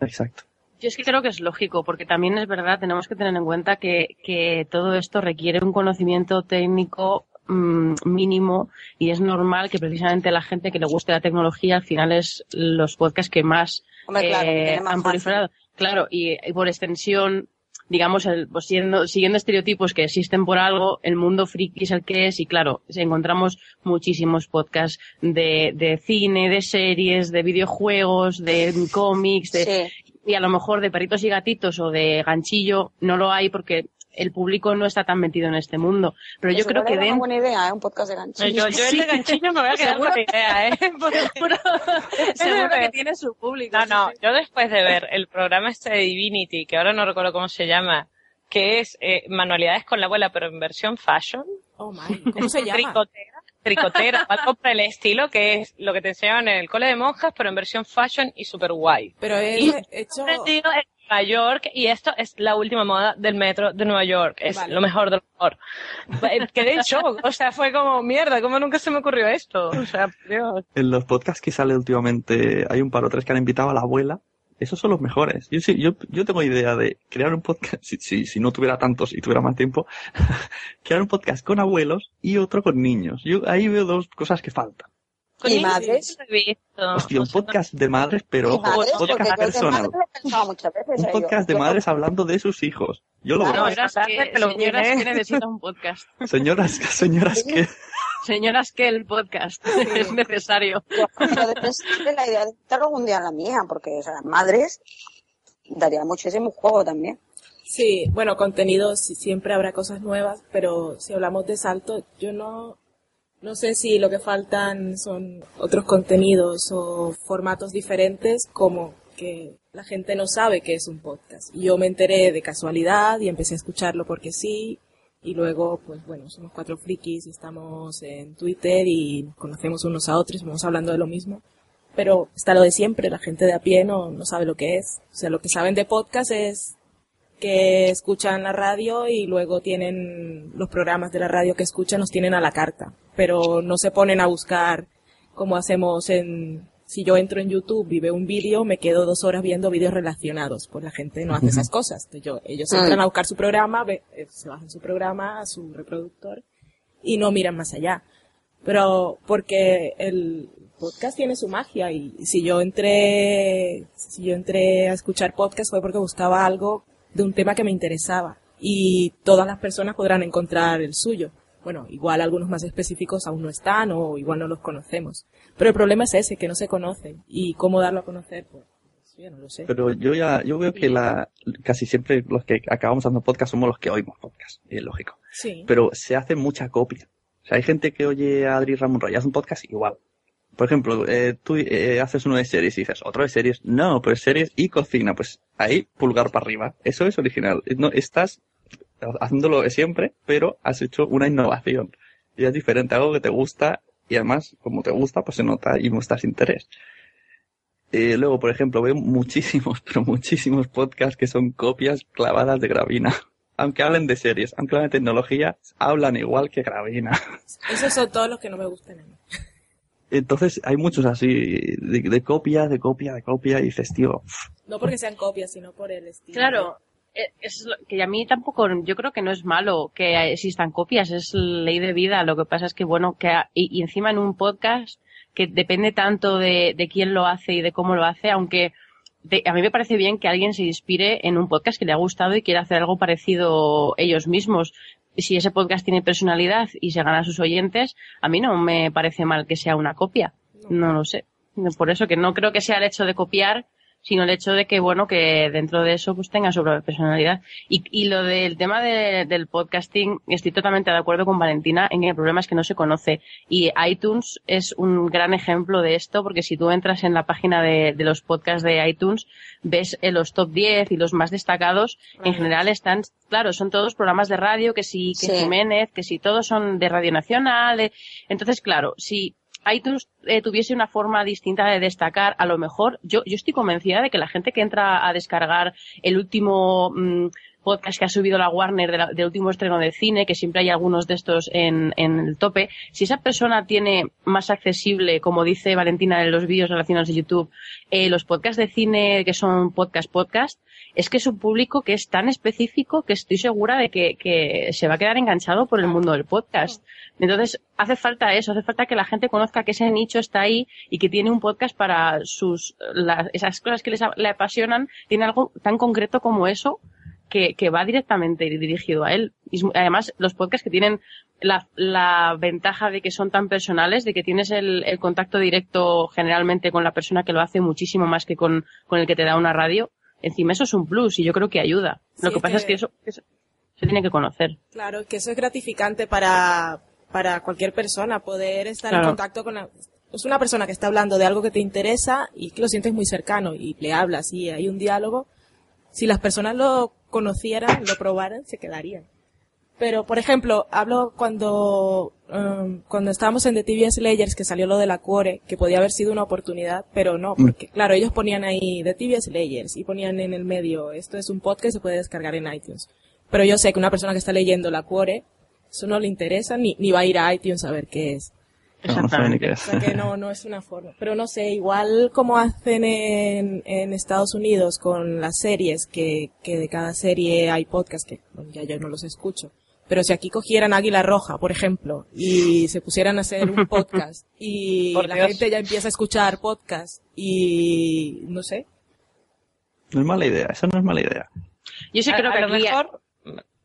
Exacto. Yo es que creo que es lógico, porque también es verdad, tenemos que tener en cuenta que, que todo esto requiere un conocimiento técnico mm, mínimo y es normal que precisamente la gente que le guste la tecnología al final es los podcasts que más, Hombre, claro, eh, más han proliferado. Claro, y, y por extensión, digamos, el, pues siendo- siguiendo estereotipos que existen por algo, el mundo friki es el que es y claro, encontramos muchísimos podcasts de, de cine, de series, de videojuegos, de cómics, de, y a lo mejor de perritos y gatitos o de ganchillo no lo hay porque el público no está tan metido en este mundo. Pero yo creo que una buena idea, ¿eh? Un podcast de ganchillo. Yo, yo el de ganchillo me voy a quedar con la idea, ¿eh? Seguro, seguro que tiene su público. No, no, sí. yo después de ver el programa este de Divinity, que ahora no recuerdo cómo se llama, que es eh, manualidades con la abuela, pero en versión fashion. Oh, my. ¿Cómo se llama? Tricotera, tricotera, o algo por el estilo, que es lo que te enseñaban en el cole de monjas, pero en versión fashion y super guay. Pero es hecho... aprendido en Nueva York y esto es la última moda del metro de Nueva York. Es Vale. lo mejor de lo mejor. Eh, Quedé en shock. O sea, fue como, mierda, ¿cómo nunca se me ocurrió esto? O sea, Dios. En los podcasts que sale últimamente, hay un par o tres que han invitado a la abuela Esos son los mejores. Yo, sí, yo, yo tengo idea de crear un podcast, si, si, si no tuviera tantos y tuviera más tiempo, crear un podcast con abuelos y otro con niños. Yo ahí veo dos cosas que faltan. ¿Y madres? Hostia, un podcast de madres, pero podcast yo de personal. Un ¿eh? podcast de madres hablando de sus hijos. Yo lo Claro, veo. señoras que, señoras necesitan un podcast. Señoras, señoras que... Señoras que el podcast es necesario. Yo de la idea de estar algún día en la mía, porque o sea, madres daría muchísimo juego también. Sí, bueno, contenido sí, siempre habrá cosas nuevas, pero si hablamos de salto, yo no, no sé si lo que faltan son otros contenidos o formatos diferentes, como que la gente no sabe que es un podcast. Yo me enteré de casualidad y empecé a escucharlo porque sí, y luego, pues bueno, somos cuatro frikis y estamos en Twitter y nos conocemos unos a otros vamos hablando de lo mismo. Pero está lo de siempre, la gente de a pie no, no sabe lo que es. O sea, lo que saben de podcast es que escuchan la radio y luego tienen los programas de la radio que escuchan los tienen a la carta, pero no se ponen a buscar como hacemos en si yo entro en YouTube y veo un vídeo, me quedo dos horas viendo vídeos relacionados. Pues la gente no hace esas cosas. Entonces yo, ellos entran a buscar su programa, ve- eh, se bajan su programa a su reproductor y no miran más allá. Pero porque el podcast tiene su magia y si yo entré, si yo entré a escuchar podcast fue porque buscaba algo de un tema que me interesaba y todas las personas podrán encontrar el suyo. Bueno, igual algunos más específicos aún no están o igual no los conocemos. Pero el problema es ese, que no se conocen y cómo darlo a conocer, pues yo no lo sé. Pero yo ya, yo veo que la, casi siempre los que acabamos haciendo podcast somos los que oímos podcast, es lógico. Sí. Pero se hace mucha copia. O sea, hay gente que oye a Adri Ramón Roy, hace un podcast igual. Por ejemplo, eh, tú eh, haces uno de series y dices, otro de series, no, pues series y cocina, pues ahí pulgar para arriba. Eso es original. No, estás haciéndolo de siempre, pero has hecho una innovación. Y es diferente, algo que te gusta, y además, como te gusta, pues se nota y muestras interés. Eh, luego, por ejemplo, veo muchísimos, pero muchísimos podcasts que son copias clavadas de Gravina. Aunque hablen de series, aunque hablen de tecnología, hablan igual que Gravina. Esos son todos los que no me gustan a mí. Entonces, hay muchos así, de, de copia, de copia, de copia, y dices, tío, No porque sean copias, sino por el estilo. Claro, es lo- que a mí tampoco, yo creo que no es malo que existan copias, es ley de vida. Lo que pasa es que, bueno, que a- y, y encima en un podcast que depende tanto de, de quién lo hace y de cómo lo hace, aunque de- a mí me parece bien que alguien se inspire en un podcast que le ha gustado y quiera hacer algo parecido ellos mismos. Si ese podcast tiene personalidad y se gana a sus oyentes, a mí no me parece mal que sea una copia. No lo sé. Por eso que no creo que sea el hecho de copiar, sino el hecho de que, bueno, que dentro de eso pues tenga su propia personalidad. Y, y lo del tema de- del podcasting, estoy totalmente de acuerdo con Valentina en que el problema es que no se conoce. Y iTunes es un gran ejemplo de esto, porque si tú entras en la página de, de los podcasts de iTunes, ves en los top 10 y los más destacados, en general están, claro, son todos programas de radio, que si, que Sí. Jiménez, que si todos son de Radio Nacional. de- Entonces, claro, si iTunes eh, tuviese una forma distinta de destacar, a lo mejor yo, yo estoy convencida de que la gente que entra a descargar el último mm, podcast que ha subido la Warner del último estreno de cine, que siempre hay algunos de estos en, en el tope, si esa persona tiene más accesible, como dice Valentina en los vídeos relacionados de YouTube, eh, los podcasts de cine que son podcast podcast, es que es un público que es tan específico que estoy segura de que, que se va a quedar enganchado por el mundo del podcast. Entonces, hace falta eso, hace falta que la gente conozca que ese nicho está ahí y que tiene un podcast para sus, esas cosas que les, le apasionan, tiene algo tan concreto como eso que, que va directamente dirigido a él. Y es además, los podcasts que tienen la, la ventaja de que son tan personales, de que tienes el, el contacto directo generalmente con la persona que lo hace muchísimo más que con, con el que te da una radio, encima eso es un plus y yo creo que ayuda. Sí, Lo que es pasa es que- que eso, eso se tiene que conocer. Claro, que eso es gratificante para, para cualquier persona, poder estar Claro. en contacto con la- es una persona que está hablando de algo que te interesa y que lo sientes muy cercano y le hablas y hay un diálogo. Si las personas lo conocieran, lo probaran, se quedarían. Pero, por ejemplo, hablo cuando, um, cuando estábamos en The TVS Layers, que salió lo de la Cuore, que podía haber sido una oportunidad, pero no, porque, claro, ellos ponían ahí The TVS Layers y ponían en el medio, esto es un podcast que se puede descargar en iTunes. Pero yo sé que una persona que está leyendo la Cuore, eso no le interesa, ni, ni va a ir a iTunes a ver qué es. No, no sabe ni qué O es. sea que no, no es una forma. Pero no sé, igual como hacen en, en Estados Unidos con las series, que, que de cada serie hay podcast, que bueno, ya yo no los escucho. Pero si aquí cogieran Águila Roja, por ejemplo, y se pusieran a hacer un podcast, y la Dios. gente ya empieza a escuchar podcast, y no sé, No es mala idea, esa no es mala idea. Yo sí A- creo a que lo mejor-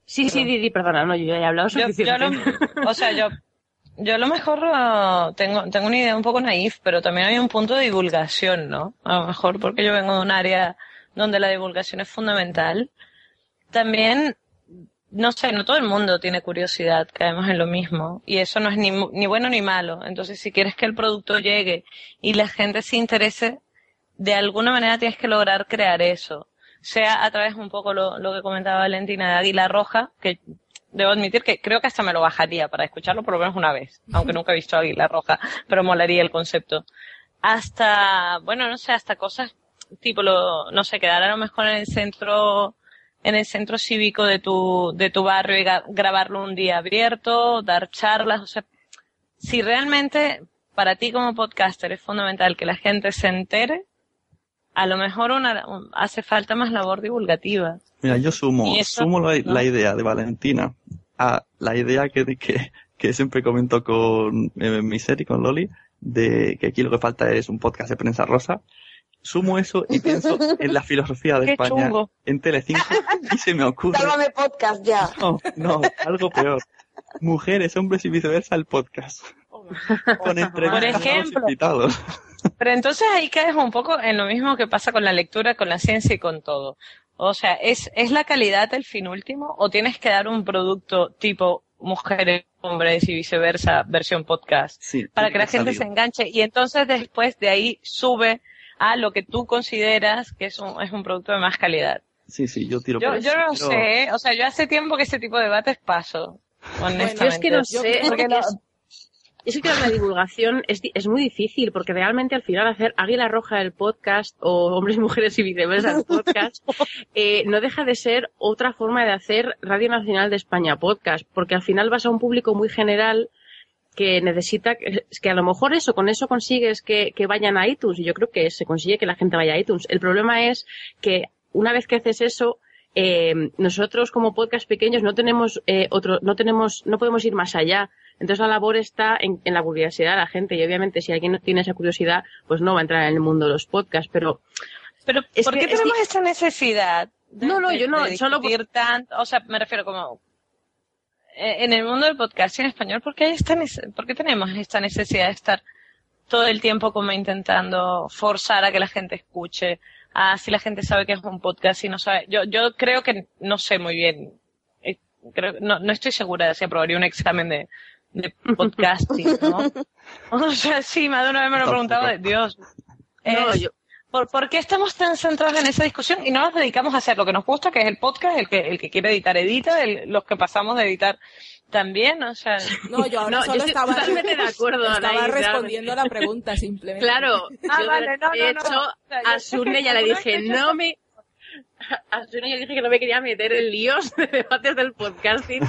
Sí, sí, Didi, perdona, no, yo ya he hablado Yo, yo suficiente. lo- o sea, yo, yo a lo mejor ah, tengo, tengo una idea un poco naif, pero también hay un punto de divulgación, ¿no? A lo mejor porque yo vengo de un área donde la divulgación es fundamental. También, no sé, no todo el mundo tiene curiosidad, caemos en lo mismo, y eso no es ni, ni bueno ni malo. Entonces, si quieres que el producto llegue y la gente se interese, de alguna manera tienes que lograr crear eso. Sea a través un poco lo, lo que comentaba Valentina de Águila Roja, que debo admitir que creo que hasta me lo bajaría para escucharlo por lo menos una vez, aunque nunca he visto Águila Roja, pero molaría el concepto. Hasta, bueno, no sé, hasta cosas tipo lo, no sé, quedar a lo mejor en el centro, en el centro cívico de tu, de tu barrio y grabarlo un día abierto, dar charlas, o sea, si realmente para ti como podcaster es fundamental que la gente se entere, a lo mejor una, un- hace falta más labor divulgativa. Mira, yo sumo, eso- sumo la, ¿no? la idea de Valentina a la idea que, que, que siempre comento con eh, mi serie, con Loli, de que aquí lo que falta es un podcast de prensa rosa. Sumo eso y pienso en la filosofía de Qué España chungo. en Telecinco y se me ocurre, Sálvame podcast ya. no, no, algo peor. Mujeres, hombres y viceversa el podcast. Con entrevistas a los ejemplo. invitados. Pero entonces ahí caes un poco en lo mismo que pasa con la lectura, con la ciencia y con todo. O sea, ¿es, es la calidad el fin último o tienes que dar un producto tipo mujeres, hombres y viceversa, versión podcast, Sí, para que la gente se enganche y entonces después de ahí sube a lo que tú consideras que es un, es un producto de más calidad? Sí, sí, yo tiro Yo, por yo eso. no sé, o sea, yo hace tiempo que ese tipo de debates paso, honestamente. Yo es que no sé, Porque porque no- es, es que la divulgación es, es muy difícil, porque realmente al final hacer Águila Roja el podcast o Hombres, Mujeres y Viceversa el podcast eh, no deja de ser otra forma de hacer Radio Nacional de España podcast, porque al final vas a un público muy general que necesita, que, es que a lo mejor eso, con eso consigues que, que vayan a iTunes, y yo creo que se consigue que la gente vaya a iTunes. El problema es que una vez que haces eso, eh, nosotros como podcast pequeños no tenemos eh, otro, no tenemos, no podemos ir más allá. Entonces la labor está en, en la curiosidad de la gente y obviamente si alguien no tiene esa curiosidad, pues no va a entrar en el mundo de los podcasts, pero Pero, Es ¿por que- qué es que- tenemos esta necesidad? de- No, no, de- yo no, de solo- tanto, o sea, me refiero como eh, en el mundo del podcast en español, ¿por qué, hay esta por qué tenemos esta necesidad de estar todo el tiempo como intentando forzar a que la gente escuche? A si la gente sabe que es un podcast y no sabe. Yo, yo creo que no sé muy bien. eh, creo, no, no estoy segura de si aprobaría un examen de, de podcasting, ¿no? O sea, sí, más de una vez me lo he preguntado de Dios. No, yo- ¿por, por qué estamos tan centrados en esa discusión y no nos dedicamos a hacer lo que nos gusta, que es el podcast, el que, el que quiere editar, edita, el- los que pasamos de editar también, o sea... No, yo ahora No, yo solo estoy estaba, totalmente de acuerdo, estaba Anaís, respondiendo a la pregunta simplemente. Claro, Ah, yo vale, no, de no, hecho, no. O sea, yo a que ya le dije, no me... Le dije que no me quería meter en líos de debates del podcasting,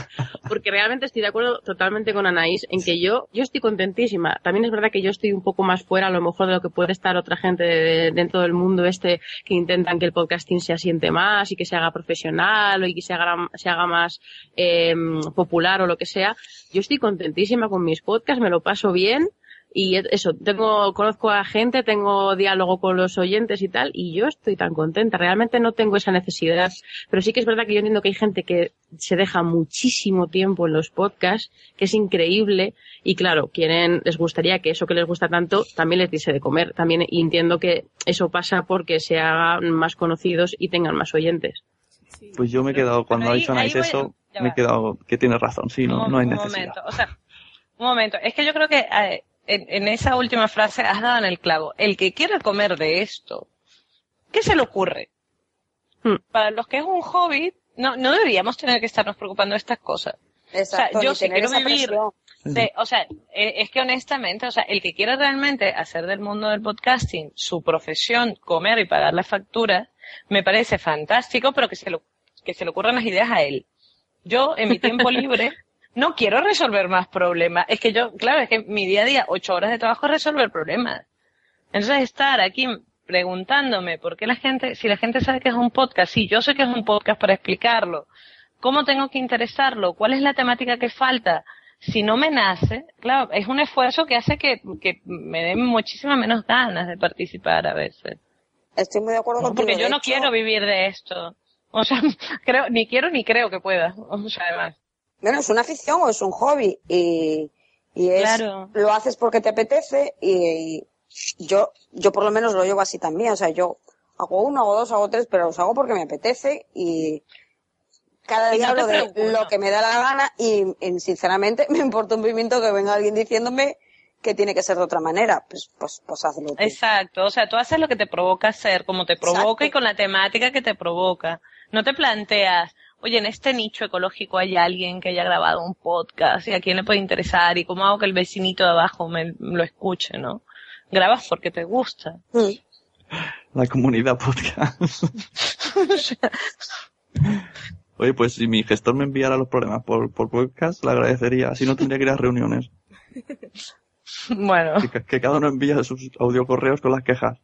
porque realmente estoy de acuerdo totalmente con Anaís en que yo, yo estoy contentísima. También es verdad que yo estoy un poco más fuera, a lo mejor, de lo que puede estar otra gente de- dentro del mundo este que intentan que el podcasting se asiente más y que se haga profesional y que se haga, se haga más eh, popular o lo que sea. Yo estoy contentísima con mis podcasts, me lo paso bien y eso, tengo, conozco a gente, tengo diálogo con los oyentes y tal, y yo estoy tan contenta. Realmente no tengo esa necesidad, pero sí que es verdad que yo entiendo que hay gente que se deja muchísimo tiempo en los podcasts, que es increíble, y claro, quieren, les gustaría que eso que les gusta tanto también les diese de comer. También y entiendo que eso pasa porque se hagan más conocidos y tengan más oyentes. Pues yo me he quedado, cuando ha dicho voy- eso, me he quedado que tiene razón, sí, no, un, no hay un necesidad. momento, o sea, un momento. Es que yo creo que eh, en, en esa última frase has dado en el clavo. El que quiera comer de esto, ¿qué se le ocurre? Hmm. Para los que es un hobby, no, no deberíamos tener que estarnos preocupando de estas cosas. Exacto, o sea, yo si quiero vivir, de- o sea, eh, es que honestamente, o sea, el que quiera realmente hacer del mundo del podcasting su profesión, comer y pagar las facturas, me parece fantástico, pero que se lo, que se le ocurran las ideas a él. Yo, en mi tiempo libre, no quiero resolver más problemas. Es que yo, claro, es que mi día a día, ocho horas de trabajo es resolver problemas. Entonces estar aquí preguntándome por qué la gente, si la gente sabe que es un podcast, sí, yo sé que es un podcast para explicarlo, cómo tengo que interesarlo, cuál es la temática que falta, si no me nace, claro, es un esfuerzo que hace que, que me den muchísimas menos ganas de participar a veces. Estoy muy de acuerdo No, contigo. porque yo no hecho, quiero vivir de esto. O sea, creo, ni quiero ni creo que pueda. O sea, además. Bueno, es una afición o es un hobby y, y es, Claro. lo haces porque te apetece y, y yo, yo por lo menos lo llevo así también. O sea, yo hago uno, hago dos, hago tres, pero los hago porque me apetece y cada día no hablo de lo que me da la gana y, y, sinceramente me importa un pimiento que venga alguien diciéndome que tiene que ser de otra manera. Pues, pues, pues hazlo tú. Exacto. O sea, tú haces lo que te provoca hacer, como te provoca y con la temática que te provoca. No te planteas, oye, en este nicho ecológico hay alguien que haya grabado un podcast y a quién le puede interesar y cómo hago que el vecinito de abajo me lo escuche, ¿no? Grabas porque te gusta. La comunidad podcast. Oye, pues si mi gestor me enviara los problemas por, por podcast, le agradecería. Así no tendría que ir a reuniones. Bueno. Que, que cada uno envía sus audiocorreos con las quejas.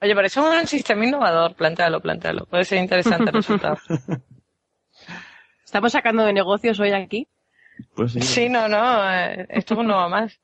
Oye, pero eso es un sistema innovador. Plantéalo, plantéalo. Puede ser interesante el resultado. Estamos sacando de negocios hoy aquí. Pues sí. Sí, no, no. eh, Esto es un nuevo más.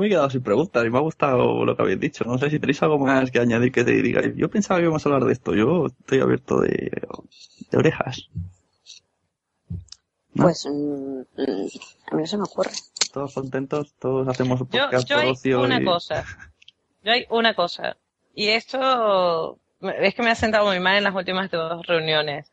Me he quedado sin preguntas y me ha gustado lo que habéis dicho. No sé si tenéis algo más que añadir que te diga. Yo pensaba que íbamos a hablar de esto. Yo estoy abierto de, de orejas. ¿No? Pues mm, mm, a mí no se me ocurre. Todos contentos, todos hacemos un Yo, podcast yo por hay ocio una y- cosa. Yo hay una cosa. Y esto es que me ha sentado muy mal en las últimas dos reuniones.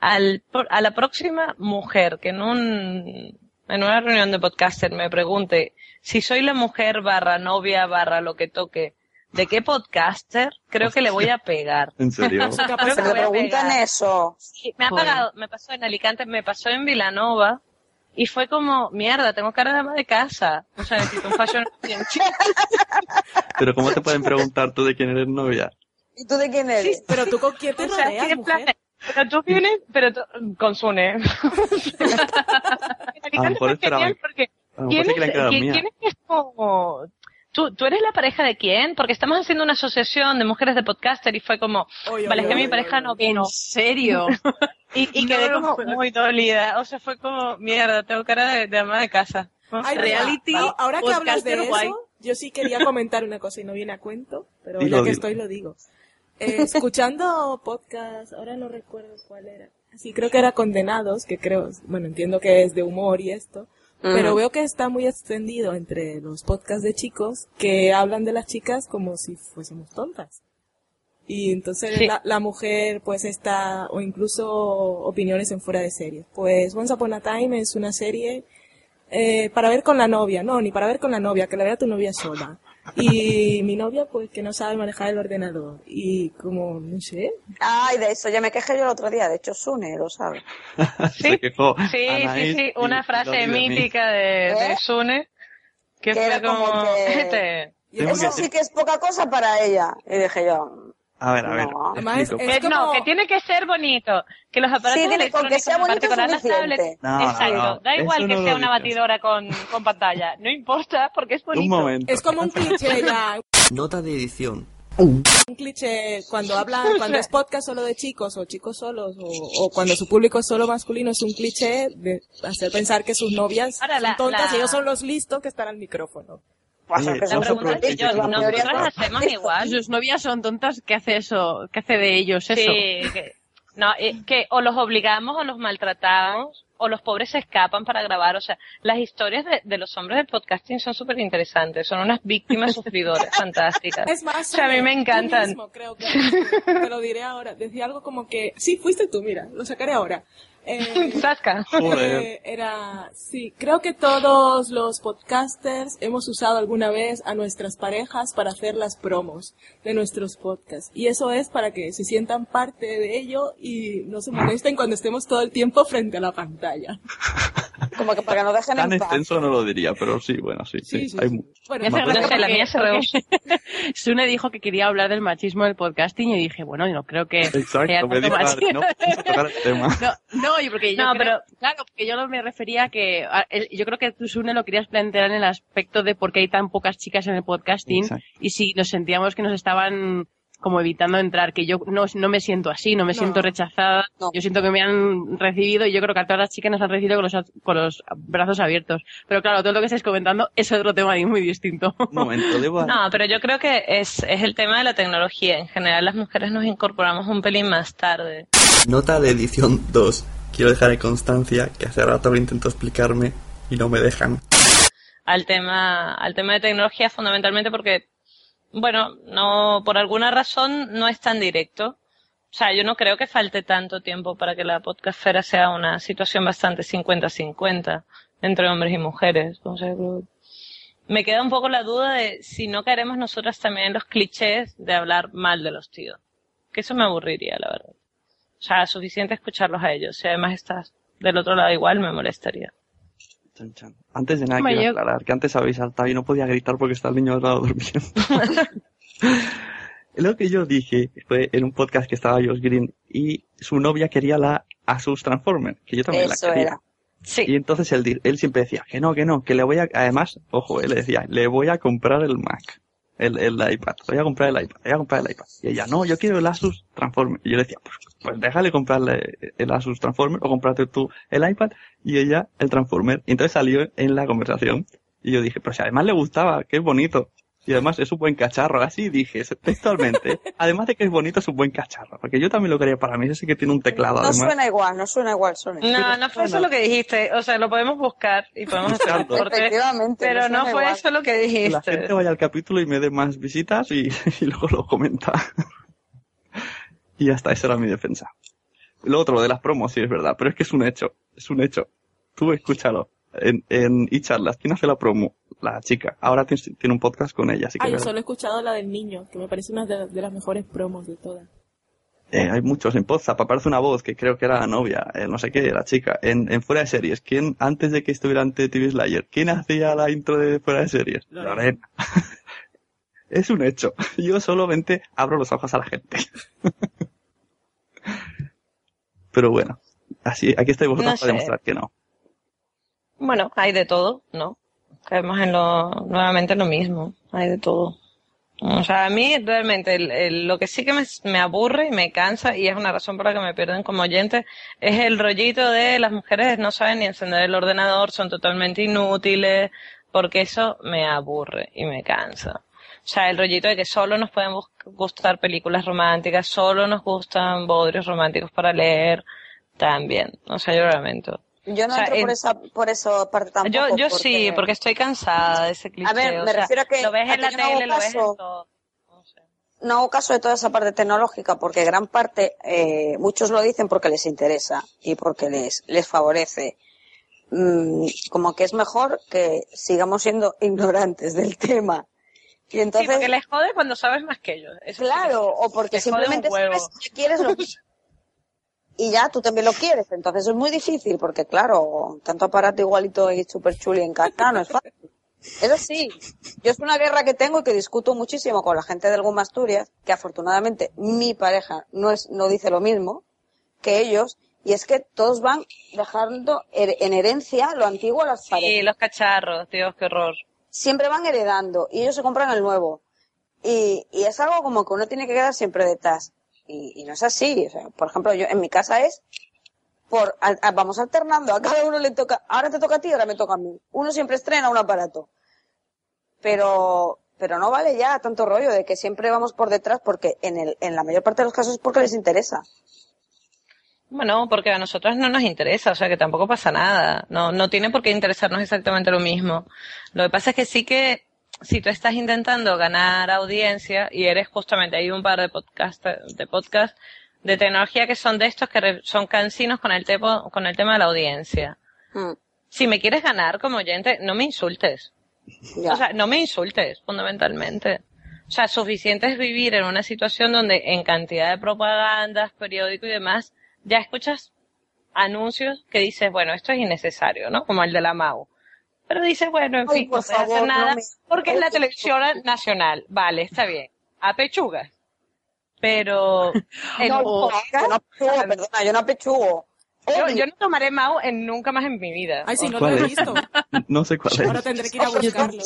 Al, a la próxima mujer que en un en una reunión de podcaster me pregunte si soy la mujer barra novia barra lo que toque de qué podcaster, creo que le voy a pegar. ¿En serio? Se le preguntan eso. Sí, me ha Joder. pagado, me pasó en Alicante, me pasó en Vilanova y fue como, mierda, tengo cara de ama de casa. O sea, necesito un fashion bien Pero ¿cómo te pueden preguntar tú de quién eres novia? ¿Y tú de quién eres? Pero tú con quién te O sea, rodeas, mujer. Pero tú vienes, pero tú, con Sune. A lo mejor esperaban. porque ¿quién es, quién- es como... ¿Tú, ¿Tú eres la pareja de quién? Porque estamos haciendo una asociación de mujeres de podcaster y fue como, Oy, vale, oy, es que oy, mi pareja no vino. ¿En serio? Y, y No quedé como muy dolida. O sea, fue como, mierda, tengo cara de, de ama de casa. Ay, Reality, ahora que hablas de eso, guay. yo sí quería comentar una cosa y no viene a cuento, pero Dilo, ya que dilo. estoy lo digo. Eh, escuchando podcast, ahora no recuerdo cuál era. Sí, creo que era Condenados, que creo, bueno, entiendo que es de humor y esto, pero veo que está muy extendido entre los podcasts de chicos que hablan de las chicas como si fuésemos tontas. Y entonces Sí. la, la mujer pues está, o incluso opiniones en fuera de serie. Pues Once Upon a Time es una serie eh, para ver con la novia, no, ni para ver con la novia, que la vea tu novia sola. Y mi novia pues que no sabe manejar el ordenador. Y como, no sé, Ay, de eso ya me quejé yo el otro día. De hecho, Sune lo sabe. Quejó Sí, Anaís sí, sí, y- una frase mítica de, de ¿Eh? Sune que, Que fue era como como, que- este, Eso que- sí que es poca cosa para ella. Y dije yo, A ver, a ver. No. Además, es que no, como- que tiene que ser bonito, que los aparatos Sí, tiene- con que sea en bonito es particular las tablets, No, no, exacto, no, da igual eso que no sea una batidora con, con pantalla, no importa porque es bonito. Un momento. es como un cliché ya, Nota de edición. un cliché cuando hablan, cuando es podcast solo de chicos o chicos solos o, o cuando su público es solo masculino es un cliché de hacer pensar que sus novias Ahora, la- son tontas la- y ellos son los listos que están al micrófono. Pasa Oye, que La pregunta es que yo, aprovechar la mayoría nosotras son- hacemos igual. Sus novias son tontas, ¿qué hace eso? ¿Qué hace de ellos eso? Sí, que, no, eh, que o los obligamos o los maltratamos o los pobres se escapan para grabar. O sea, las historias de, de los hombres del podcasting son súper interesantes. Son unas víctimas sufridoras fantásticas. Es más, O sea, a mí me tú encantan. mismo, creo que te lo diré ahora. Decía algo como que, sí, fuiste tú, mira, lo sacaré ahora. Eh, Sasca. Eh, era, sí, creo que todos los podcasters hemos usado alguna vez a nuestras parejas para hacer las promos de nuestros podcasts. Y eso es para que se sientan parte de ello y no se molesten cuando estemos todo el tiempo frente a la pantalla. como que para que nos dejen Tan en paz. extenso no lo diría, pero sí, bueno, sí, sí. Sí, sí, hay Bueno, Me hace Más gracia No sé, la mía se porque Sune dijo que quería hablar del machismo del podcasting y dije, bueno, yo no creo que Exacto, me tanto dijo, machismo. no tocar el tema. No, no, y porque yo No, creo- pero- claro, porque yo no me refería a que, a- el- yo creo que tú, Sune, lo querías plantear en el aspecto de por qué hay tan pocas chicas en el podcasting Exacto. y si nos sentíamos que nos estaban como evitando entrar, que yo no, no me siento así, no me No. siento rechazada, No. yo siento que me han recibido y yo creo que a todas las chicas nos han recibido con los, con los brazos abiertos. Pero claro, todo lo que estáis comentando es otro tema muy distinto. Momento. No, pero yo creo que es, es el tema de la tecnología. En general, las mujeres nos incorporamos un pelín más tarde. Nota de edición 2. Quiero dejar en constancia que hace rato que intento explicarme y no me dejan. al tema, al tema de tecnología fundamentalmente porque, bueno, no, por alguna razón no es tan directo. O sea, yo no creo que falte tanto tiempo para que la podcastfera sea una situación bastante 50-50 entre hombres y mujeres. Me queda un poco la duda de si no caeremos nosotras también en los clichés de hablar mal de los tíos. Que eso me aburriría, la verdad. O sea, suficiente escucharlos a ellos. Si además estás del otro lado igual, me molestaría. Chan, chan. Antes de nada Hombre, quiero yo- aclarar que antes habéis saltado y no podía gritar porque está el niño al lado durmiendo. Lo que yo dije fue en un podcast que estaba Josh Green y su novia quería la Asus Transformer, que yo también Eso la quería. era. Sí. Y entonces él, él siempre decía que no, que no, que le voy a, además, ojo, él le decía, le voy a comprar el Mac, el, el iPad, voy a comprar el iPad, voy a comprar el iPad. Y ella, no, yo quiero el Asus Transformer. Y yo le decía, pues, pues déjale comprarle el Asus Transformer o comprarte tú el iPad y ella el Transformer. Y entonces salió en la conversación Y yo dije, pero si además le gustaba, es bonito. Y además es un buen cacharro. Así dije textualmente. además de que es bonito, es un buen cacharro. Porque yo también lo quería para mí. Ese sí que tiene un teclado. No además. suena igual, no suena igual, suena. No, no fue eso lo que dijiste. O sea, lo podemos buscar y podemos hacer un corte. Efectivamente, Pero no fue igual. eso lo que Que la dijiste. gente vaya al capítulo y me dé más visitas y, y luego lo comenta. y ya está, esa era mi defensa. Lo otro, lo de las promos, sí es verdad, pero es que es un hecho, es un hecho. Tú escúchalo. En, en charlas ¿quién hace la promo? La chica. Ahora tiene, tiene un podcast con ella, así que Ah, yo solo he escuchado la del niño, que me parece una de, de las mejores promos de todas. Eh, hay muchos en Podzap, aparece una voz que creo que era la novia, eh, no sé qué, la chica. En, en Fuera de Series, ¿quién, antes de que estuviera ante TV Slayer, quién hacía la intro de Fuera de Series? Lorena. Lorena. es un hecho. Yo solamente abro los ojos a la gente. Pero bueno, así, aquí estáis vosotros No para sé. demostrar que no. Bueno, hay de todo, ¿no? Caemos en lo, nuevamente en lo mismo. Hay de todo. O sea, a mí realmente el- lo que sí que me, aburre y me cansa y es una razón por la que me pierden como oyente es el rollito de las mujeres no saben ni encender el ordenador, son totalmente inútiles, porque eso me aburre y me cansa. O sea, el rollito de que solo nos pueden gustar películas románticas, solo nos gustan bodrios románticos para leer, también. O sea, yo lo lamento. Yo no O sea, entro por esa, por esa parte tampoco. Yo, yo porque- sí, porque estoy cansada de ese cliché. A ver, o me sea, refiero a que- Lo ves a en la que yo no hago tele, lo ves en caso. todo. no hago caso de toda esa parte tecnológica porque gran parte, eh, muchos lo dicen porque les interesa y porque les, les favorece. Mm, como que es mejor que sigamos siendo ignorantes del tema. Y entonces, sí, porque les jode cuando sabes más que ellos. Eso claro, o porque les simplemente sabes que quieres lo y ya tú también lo quieres. Entonces es muy difícil porque, claro, tanto aparato igualito y super chuli en casa no es fácil. Eso sí, yo es una guerra que tengo y que discuto muchísimo con la gente del Guma Asturias, que afortunadamente mi pareja no es, no dice lo mismo que ellos, y es que todos van dejando her- en herencia lo antiguo a las Sí, parejas. los cacharros, Dios, qué horror. Siempre van heredando y ellos se compran el nuevo. Y, y es algo como que uno tiene que quedar siempre detrás. Y, y no es así. O sea, por ejemplo, yo en mi casa es por a- vamos alternando, a cada uno le toca, ahora te toca a ti, ahora me toca a mí. Uno siempre estrena un aparato. Pero pero no vale ya tanto rollo de que siempre vamos por detrás porque en el en la mayor parte de los casos es porque les interesa. Bueno, porque a nosotros no nos interesa, o sea que tampoco pasa nada. No, no tiene por qué interesarnos exactamente lo mismo. Lo que pasa es que sí que si tú estás intentando ganar audiencia y eres justamente, hay un par de podcast, de podcast de tecnología que son de estos que re- son cansinos con el, tepo- con el tema de la audiencia. Si me quieres ganar como oyente, no me insultes. O sea, no me insultes, fundamentalmente. O sea, suficiente es vivir en una situación donde en cantidad de propagandas, periódico y demás, ya escuchas anuncios que dices, bueno, esto es innecesario, ¿no? Como el de la MAU. Pero dices, bueno, en Ay, fin, por no hacer favor, no nada me- porque es la televisión nacional. Vale, está bien. A pechugas. Pero en No, podcast- yo no perdona, yo no apechugo. yo, yo no tomaré MAU en nunca más en mi vida. Ay, sí, no lo ¿Cuál he es? visto. No sé cuál Ahora es. tendré que ir a buscarlo.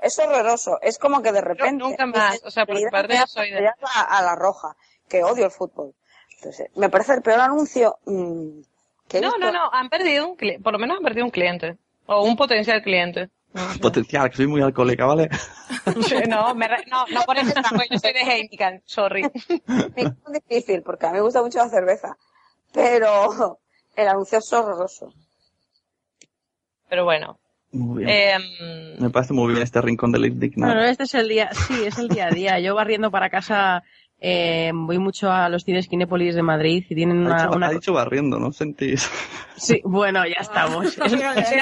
Es horroroso. Es como que de repente. nunca más, o sea, por mi parte yo soy de- A, a la roja, que odio el fútbol. Entonces, me parece el peor anuncio mm, que he No, visto. no, no, han perdido un cliente, por lo menos han perdido un cliente. O un potencial cliente. Potencial, que soy muy alcohólica, ¿vale? No, me re- no, no por eso, porque yo soy de Heineken, sorry. Es muy difícil, porque a mí me gusta mucho la cerveza. Pero el anuncio es horroroso. Pero bueno. Muy bien. Eh, Me parece muy bien este rincón del indignado. Bueno, este es el día, sí, es el día a día. Yo barriendo para casa eh, voy mucho a los cines Kinépolis de Madrid y tienen ha, una, dicho, una- ha dicho barriendo, ¿no? Sentís. Sí, bueno, ya estamos. Es una- es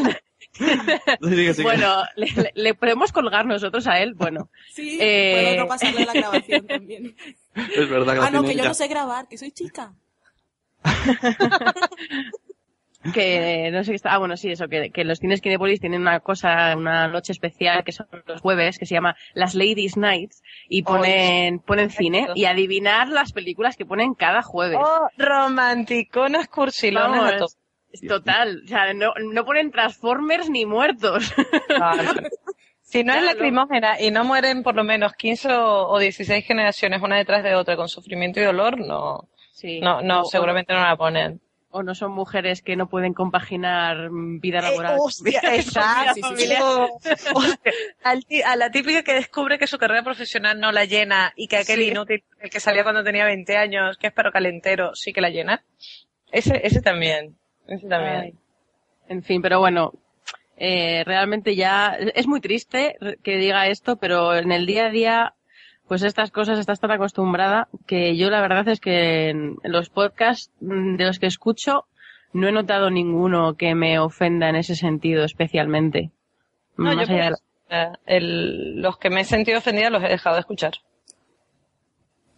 una- Sigue, sigue. bueno, le, podemos colgar nosotros a él, bueno. Sí, Eh, puedo no pasarle la grabación también. Es verdad que Ah, no, que yo ya. no sé grabar, que soy chica. Que no sé qué está, ah bueno sí eso que, que los cines Kinépolis tienen una cosa una noche especial que son los jueves que se llama las Ladies Nights y ponen ponen cine y adivinar las películas que ponen cada jueves oh, romanticonas cursilonas Vamos, es total o sea no, no ponen Transformers ni muertos Si no es lacrimógena y no mueren por lo menos 15 o o 16 generaciones una detrás de otra con sufrimiento y dolor, no. Sí. No, no, O- seguramente no la ponen. O no son mujeres que no pueden compaginar mm, vida Eh, laboral. hostia, exacto. a la típica que descubre que su carrera profesional no la llena y que aquel inútil, el que salía cuando tenía 20 años, que es perro calentero, sí que la llena. Ese, ese también. Ese también. Ay. En fin, pero bueno, eh, realmente ya es muy triste que diga esto, pero en el día a día, pues estas cosas estás tan acostumbrada que yo la verdad es que en los podcasts mm, de los que escucho no he notado ninguno que me ofenda en ese sentido especialmente. No, Más yo allá de pues, el- los que me he sentido ofendida los he dejado de escuchar.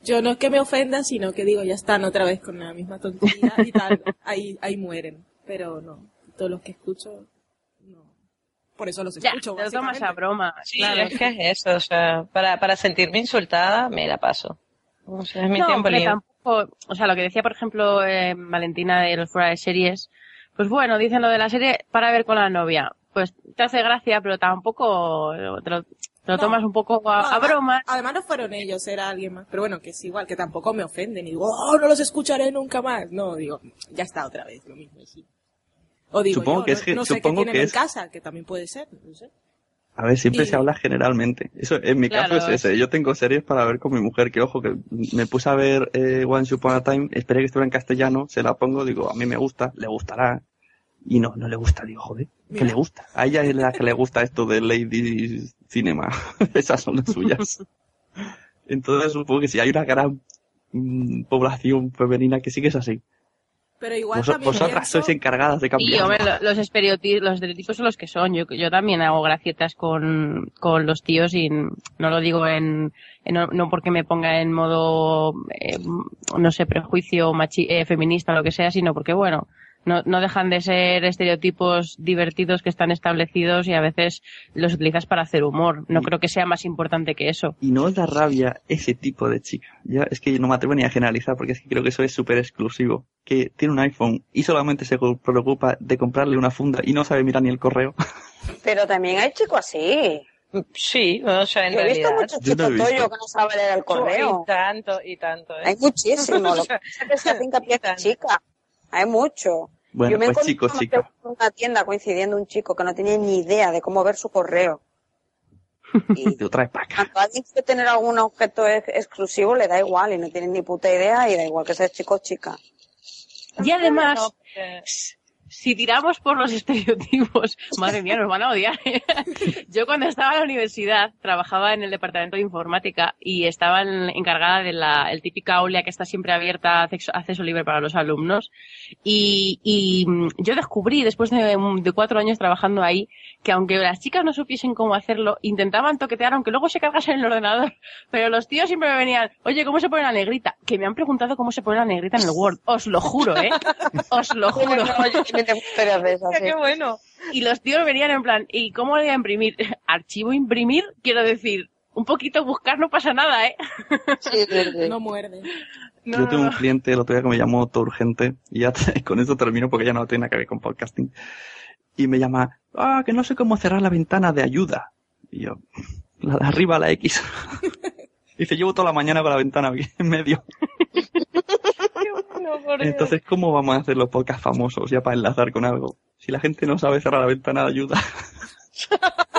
Yo no es que me ofenda, sino que digo, ya están otra vez con la misma tontería y tal. Ahí, ahí mueren. Pero no, todos los que escucho. Por eso los Ya, escucho. te lo tomas a básicamente. broma. Sí, claro. es que es eso, o sea, para, para sentirme insultada me la paso. O sea, es mi no, tiempo libre. tampoco, o sea, lo que decía, por ejemplo, eh, Valentina de los fuera de series, pues bueno, dicen lo de la serie para ver con la novia. Pues te hace gracia, pero tampoco te lo, te lo No. tomas un poco a, No, a además- broma. Además no fueron ellos, era alguien más. Pero bueno, que es igual, que tampoco me ofenden. Y digo, oh, no los escucharé nunca más. No, digo, ya está otra vez, lo mismo. sí. O digo, Supongo yo, que no, es que- no sé qué supongo tienen que en es- casa, que también puede ser, no sé. A ver, siempre Y- se habla generalmente. Eso, en mi Claro, caso es ese. Yo tengo series para ver con mi mujer, que ojo, que me puse a ver eh, Once Upon a Time, esperé que estuviera en castellano, se la pongo, digo, a mí me gusta, le gustará. Y no, no le gusta, digo, joder, que le gusta. A ella es la que le gusta esto de Lady Cinema. Esas son las suyas. Entonces supongo que si hay una gran mm, población femenina que sí que es así. Pero igual Vos- también vosotras pienso- sois encargadas de cambiar. hombre, los estereotipos, los estereotipos son los que son. Yo, yo también hago gracietas con, con los tíos y no lo digo en, en- no, no porque me ponga en modo, eh, no sé, prejuicio machi, eh, feminista o lo que sea, sino porque bueno, no, no dejan de ser estereotipos divertidos que están establecidos y a veces los utilizas para hacer humor. No creo que sea más importante que eso. Y no os da rabia ese tipo de chica. Ya, es que no me atrevo ni a generalizar porque es que creo que eso es súper exclusivo. Que tiene un iPhone y solamente se preocupa de comprarle una funda y no sabe mirar ni el correo. Pero también hay chicos así. Sí, o sea, en Yo he visto muchos Yo no chicos toyo que no saben leer el correo. Y tanto, y tanto. ¿eh? Hay muchísimo. Lo que pasa es que se hace hincapié en chica. Hay mucho. Bueno, Yo me pues chicos, en una tienda coincidiendo un chico que no tenía ni idea de cómo ver su correo. Y Te traes para acá. cuando alguien quiere tener algún objeto ex- exclusivo, le da igual y no tiene ni puta idea y da igual que sea chico o chica. Y además, si tiramos por los estereotipos, madre mía, nos van a odiar. ¿eh? Yo cuando estaba en la universidad trabajaba en el departamento de informática y estaba en- encargada de la el típica aula que está siempre abierta acceso, acceso libre para los alumnos. Y, y, mm, yo descubrí, después de, mm, de cuatro años trabajando ahí, que aunque las chicas no supiesen cómo hacerlo, intentaban toquetear, aunque luego se cargasen el ordenador. Pero los tíos siempre me venían, oye, ¿cómo se pone la negrita? Que me han preguntado cómo se pone la negrita en el Word. Os lo juro, ¿eh? Os lo juro. También tengo historias de esas, sí. Qué bueno. Y los tíos venían en plan, ¿y cómo le voy a imprimir? ¿Archivo imprimir? Quiero decir, un poquito buscar no pasa nada, ¿eh? Sí, sí, sí. No muerde. No, Yo tengo un cliente el otro día que me llamó todo urgente y ya con eso termino porque ya no tiene nada que ver con podcasting. Y me llama, ah, que no sé cómo cerrar la ventana de ayuda. Y yo, la de arriba, la X. Dice, llevo toda la mañana con la ventana aquí en medio. No, por Dios. Entonces, ¿cómo vamos a hacer los podcasts famosos ya para enlazar con algo? Si la gente no sabe cerrar la ventana de ayuda.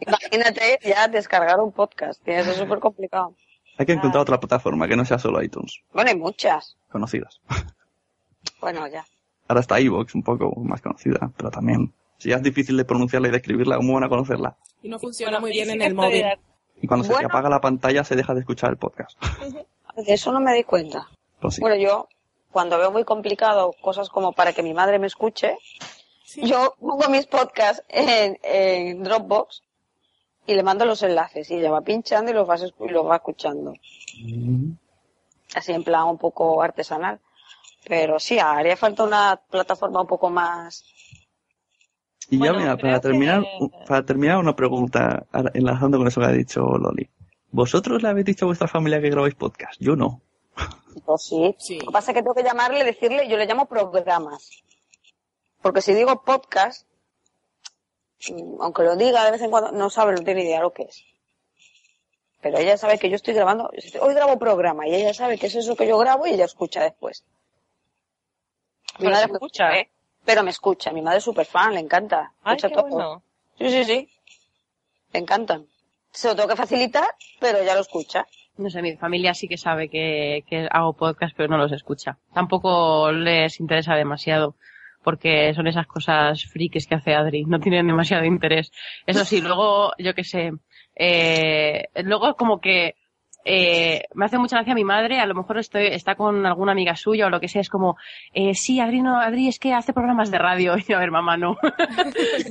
Imagínate ya descargar un podcast, que eso es súper complicado. Hay que encontrar otra plataforma que no sea solo iTunes, Bueno, hay muchas. conocidas. Bueno, ya. Ahora está iVoox, un poco más conocida, pero también, si ya es difícil de pronunciarla y de escribirla, ¿cómo van a conocerla? Y no funciona Bueno, muy bien en el móvil. Y cuando se te apaga la pantalla se deja de escuchar el podcast. De eso no me di cuenta. Pues sí. Bueno, yo, cuando veo muy complicado cosas como para que mi madre me escuche, yo pongo mis podcasts en, en Dropbox y le mando los enlaces y ella va pinchando y los, vas escu- y los va escuchando. Así en plan un poco artesanal. Pero sí, haría falta una plataforma un poco más... Y ya, mira, para terminar, que- para terminar una pregunta, enlazando con eso que ha dicho Loli. ¿Vosotros le habéis dicho a vuestra familia que grabáis podcast? Yo no. Pues sí. Sí. Lo que pasa es que tengo que llamarle, decirle, yo le llamo programas. Porque si digo podcast, mm, aunque lo diga de vez en cuando, no sabe, no tiene idea lo que es. Pero ella sabe que yo estoy grabando, hoy grabo programa y ella sabe que es eso que yo grabo y ella escucha después. Mi madre me escucha, ¿eh? Pero me escucha. Mi madre es súper fan, le encanta. Ay, Escucha qué todo. bueno. Sí, sí, sí. Le encantan. Se lo tengo que facilitar, pero ya lo escucha. No sé, mi familia sí que sabe que, que hago podcast, pero no los escucha. Tampoco les interesa demasiado, porque son esas cosas frikis que hace Adri. No tienen demasiado interés. Eso sí, luego, yo qué sé, eh, luego como que eh, me hace mucha gracia mi madre, a lo mejor estoy, está con alguna amiga suya o lo que sea, es como, eh, sí, Adri, no, Adri es que hace programas de radio. Y yo, a ver, mamá, no.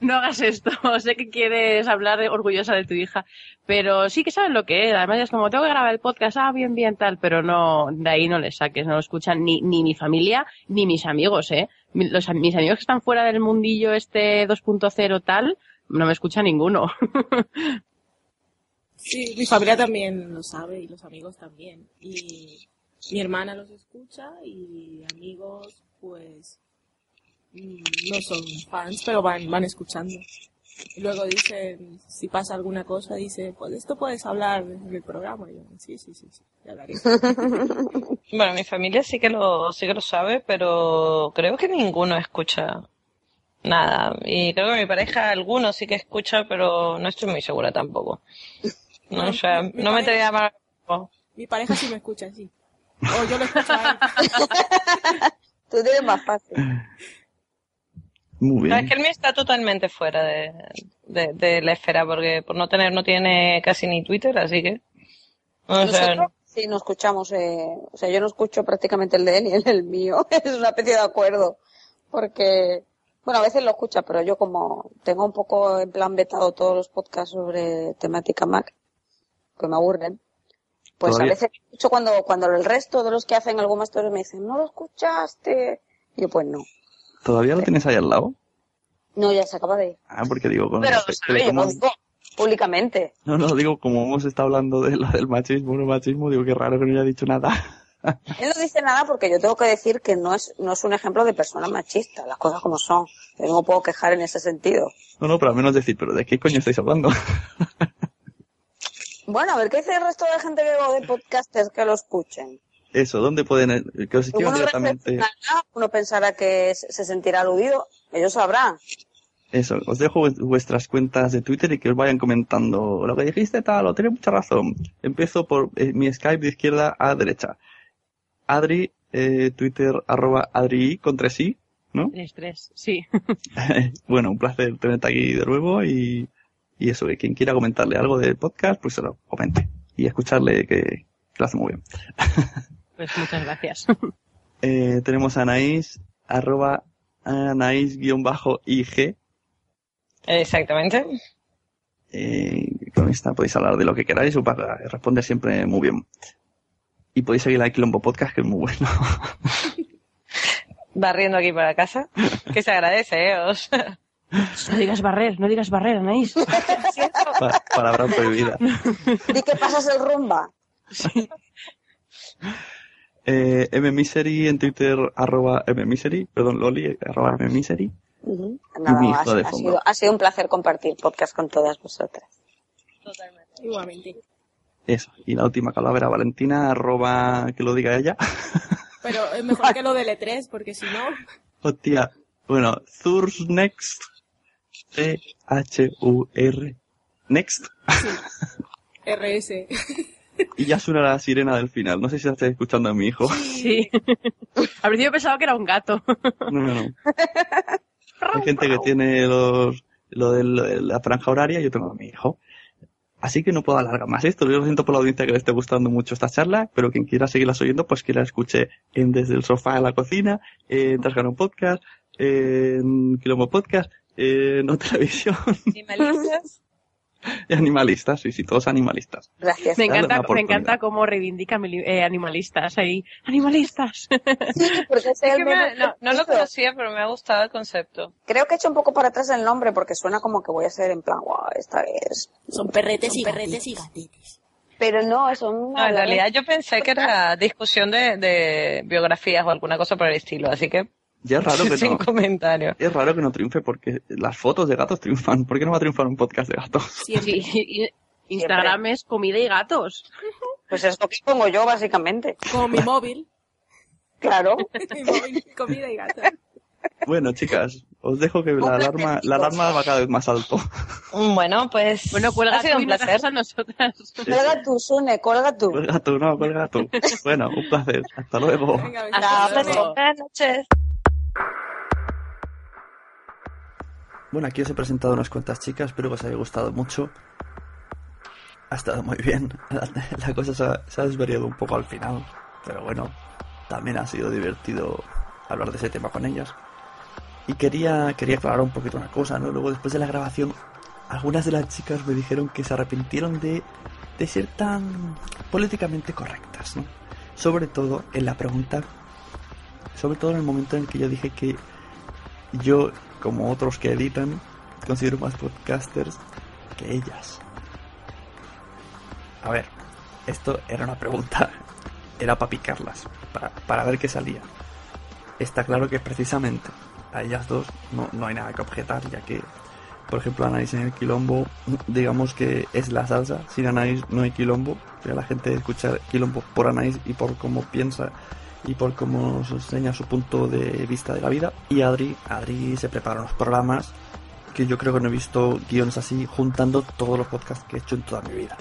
no, hagas, esto. sé que quieres hablar orgullosa de tu hija, pero sí que sabes lo que es. Además es como, tengo que grabar el podcast, ah, bien, bien, tal, pero no, de ahí no le saques, no lo escuchan ni, ni mi familia, ni mis amigos, eh. Mis amigos que están fuera del mundillo este 2.0 tal, no me escucha ninguno. Sí, mi familia también lo sabe y los amigos también. Y mi hermana los escucha y amigos, pues, mm, no son fans, pero van, van escuchando. Y luego dicen, si pasa alguna cosa, dice, pues esto puedes hablar en el programa. Y yo, sí, sí, sí, sí, ya hablaré. Bueno, mi familia sí que lo, sí que lo sabe, pero creo que ninguno escucha nada. Y creo que mi pareja, algunos sí que escucha, pero no estoy muy segura tampoco. No, o sea, Mi no me te voy a llamar. Mi pareja sí me escucha, sí. O yo lo escucho a él. Tú tienes más fácil. Muy No, bien. es que el mío está totalmente fuera de, de, de la esfera, porque por no tener, no tiene casi ni Twitter, así que. O sea, Nosotros sí no escuchamos, eh, o sea, yo no escucho prácticamente el de él ni el, el mío. es una especie de acuerdo. Porque, bueno, a veces lo escucha, pero yo como tengo un poco en plan vetado todos los podcasts sobre temática Mac, que me aburren, pues Todavía- a veces escucho cuando, cuando el resto de los que hacen algo más me dicen, no lo escuchaste. Y yo, pues no. ¿Todavía lo tienes ahí al lado? No, ya se acaba de ir. Ah, porque digo, con Pero, lo digo públicamente. No, no, digo, como hemos estado hablando de lo del machismo, no machismo, digo, qué raro que no haya dicho nada. Él no dice nada porque yo tengo que decir que no es, no es un ejemplo de persona machista, las cosas como son. Yo no me puedo quejar en ese sentido. No, no, pero al menos decir, pero ¿de qué coño estáis hablando? Bueno, a ver qué dice el resto de gente que de podcasters que lo escuchen. Eso, ¿dónde pueden, que os Uno directamente? uno pensará que se se sentirá aludido, ellos sabrán. Eso, os dejo vu- vuestras cuentas de Twitter y que os vayan comentando lo que dijiste tal, o tienes mucha razón. Empiezo por eh, mi Skype de izquierda a derecha. Adri, eh, Twitter, arroba Adri con tres i, ¿no? Tres, tres, sí. bueno, un placer tenerte aquí de nuevo y, y eso, que quien quiera comentarle algo del podcast, pues se lo comente. Y escucharle que, que lo hace muy bien. Pues muchas gracias. Eh, tenemos a Anaís, arroba Anaís-IG. Exactamente. Eh, con esta podéis hablar de lo que queráis, o para responder siempre muy bien. Y podéis seguir la Quilombo Podcast, que es muy bueno. Barriendo aquí para casa. Que se agradece, ¿eh? No digas barrer, no digas barrer, Anaís. Pa- palabra prohibida. ¿Y qué pasas el rumba? Eh, mmisery en Twitter, arroba mmisery, perdón, loli, arroba mmisery. Ujú. Nada Mi más, hijo de ha fondo. sido, ha sido un placer compartir podcast con todas vosotras. Igualmente. Eso. Y la última calavera, Valentina, arroba, que lo diga ella. Pero es mejor que lo del E3, porque si no, Hostia. Bueno, Thurs Next. C-H-U-R. Next. RS. Y ya suena la sirena del final. No sé si la estáis escuchando a mi hijo. Sí. Al principio pensaba que era un gato. No, no, no. Hay gente que tiene los, lo de la franja horaria, yo tengo a mi hijo. Así que no puedo alargar más esto. Yo lo siento por la audiencia que le esté gustando mucho esta charla, pero quien quiera seguirlas oyendo, pues que la escuche en Desde el Sofá a la Cocina, en Trasgano Podcast, en Quilombo Podcast, en otra televisión, Animalistas. y animalistas, sí, sí, todos animalistas. Gracias. Me encanta, me encanta cómo reivindica eh, animalistas ahí. ¡Animalistas! Porque ese Es es que el me- meme no, no lo conocía, pero me ha gustado el concepto. Creo que he hecho un poco para atrás el nombre porque suena como que voy a ser en plan, wow, esta es. son perretes y perretes y gatetes. Pero no, son. No, en realidad yo pensé que era discusión de, de biografías o alguna cosa por el estilo, así que Ya es raro que sin no. comentario. Es raro que no triunfe porque las fotos de gatos triunfan. ¿Por qué no va a triunfar un podcast de gatos? Siempre. Sí, y- Instagram es comida y gatos. Pues es lo que pongo yo, básicamente. Como mi móvil. Claro. Comida y gato. Bueno, chicas, os dejo que la alarma, la alarma va cada vez más alto. Bueno, pues. Bueno, cuelga ha sido tú un placer. a nosotras. Cuelga tú, Sune, cuelga tú. Cuelga tú, no, cuelga tú. Bueno, un placer. Hasta luego. Hasta luego. Buenas noches. Bueno, aquí os he presentado unas cuantas chicas, espero que os haya gustado mucho. Ha estado muy bien. La, cosa se ha, desvariado un poco al final, pero bueno, también ha sido divertido hablar de ese tema con ellas. Y quería, quería aclarar un poquito una cosa, ¿no? Luego, después de la grabación, algunas de las chicas me dijeron que se arrepintieron de, de ser tan políticamente correctas. Sobre todo en la pregunta, sobre todo en el momento en el que yo dije que yo, como otros que editan, considero más podcasters que ellas. A ver, esto era una pregunta, era para picarlas, para, para ver qué salía. Está claro que precisamente a ellas dos no, no hay nada que objetar, ya que, por ejemplo, Anaís en el quilombo, digamos que es la salsa, sin Anaís no hay quilombo, ya la gente escucha quilombo por Anaís y por cómo piensa y por cómo nos enseña su punto de vista de la vida. Y Adri, Adri se prepara unos programas que yo creo que no he visto guiones así juntando todos los podcasts que he hecho en toda mi vida.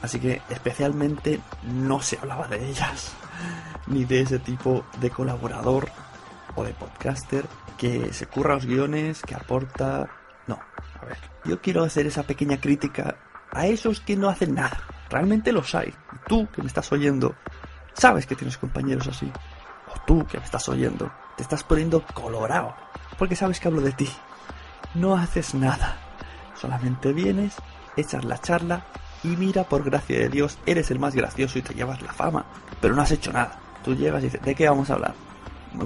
Así que especialmente no se hablaba de ellas, ni de ese tipo de colaborador o de podcaster que se curra los guiones, que aporta... No, a ver, yo quiero hacer esa pequeña crítica a esos que no hacen nada. Realmente los hay. Tú que me estás oyendo, sabes que tienes compañeros así. O tú que me estás oyendo, te estás poniendo colorado, porque sabes que hablo de ti. No haces nada. Solamente vienes, echas la charla y mira, por gracia de Dios, eres el más gracioso y te llevas la fama. Pero no has hecho nada. Tú llegas y dices, ¿de qué vamos a hablar?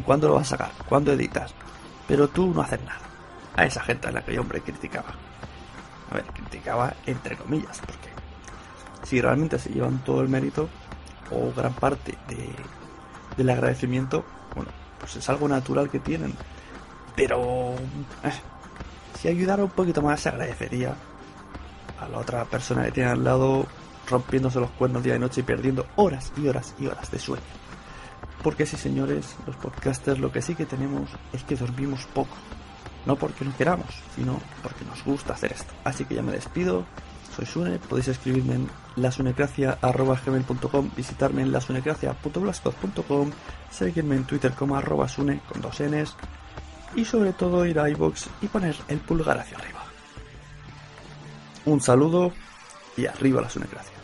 ¿Cuándo lo vas a sacar? ¿Cuándo editas? Pero tú no haces nada. A esa gente a la que yo, hombre, criticaba. A ver, criticaba entre comillas, porque si realmente se llevan todo el mérito o gran parte de, del agradecimiento, bueno, pues es algo natural que tienen. Pero eh, si ayudara un poquito más se agradecería a la otra persona que tiene al lado rompiéndose los cuernos día y noche y perdiendo horas y horas y horas de sueño. Porque sí, señores, los podcasters lo que sí que tenemos es que dormimos poco. No porque no queramos, sino porque nos gusta hacer esto. Así que ya me despido. Soy Sune, podéis escribirme en lasunecracia.gmail.com, visitarme en lasunecracia.blogspot.com, seguirme en Twitter como arroba sune con dos n's y sobre todo ir a iVoox y poner el pulgar hacia arriba. Un saludo y arriba la sunecracia.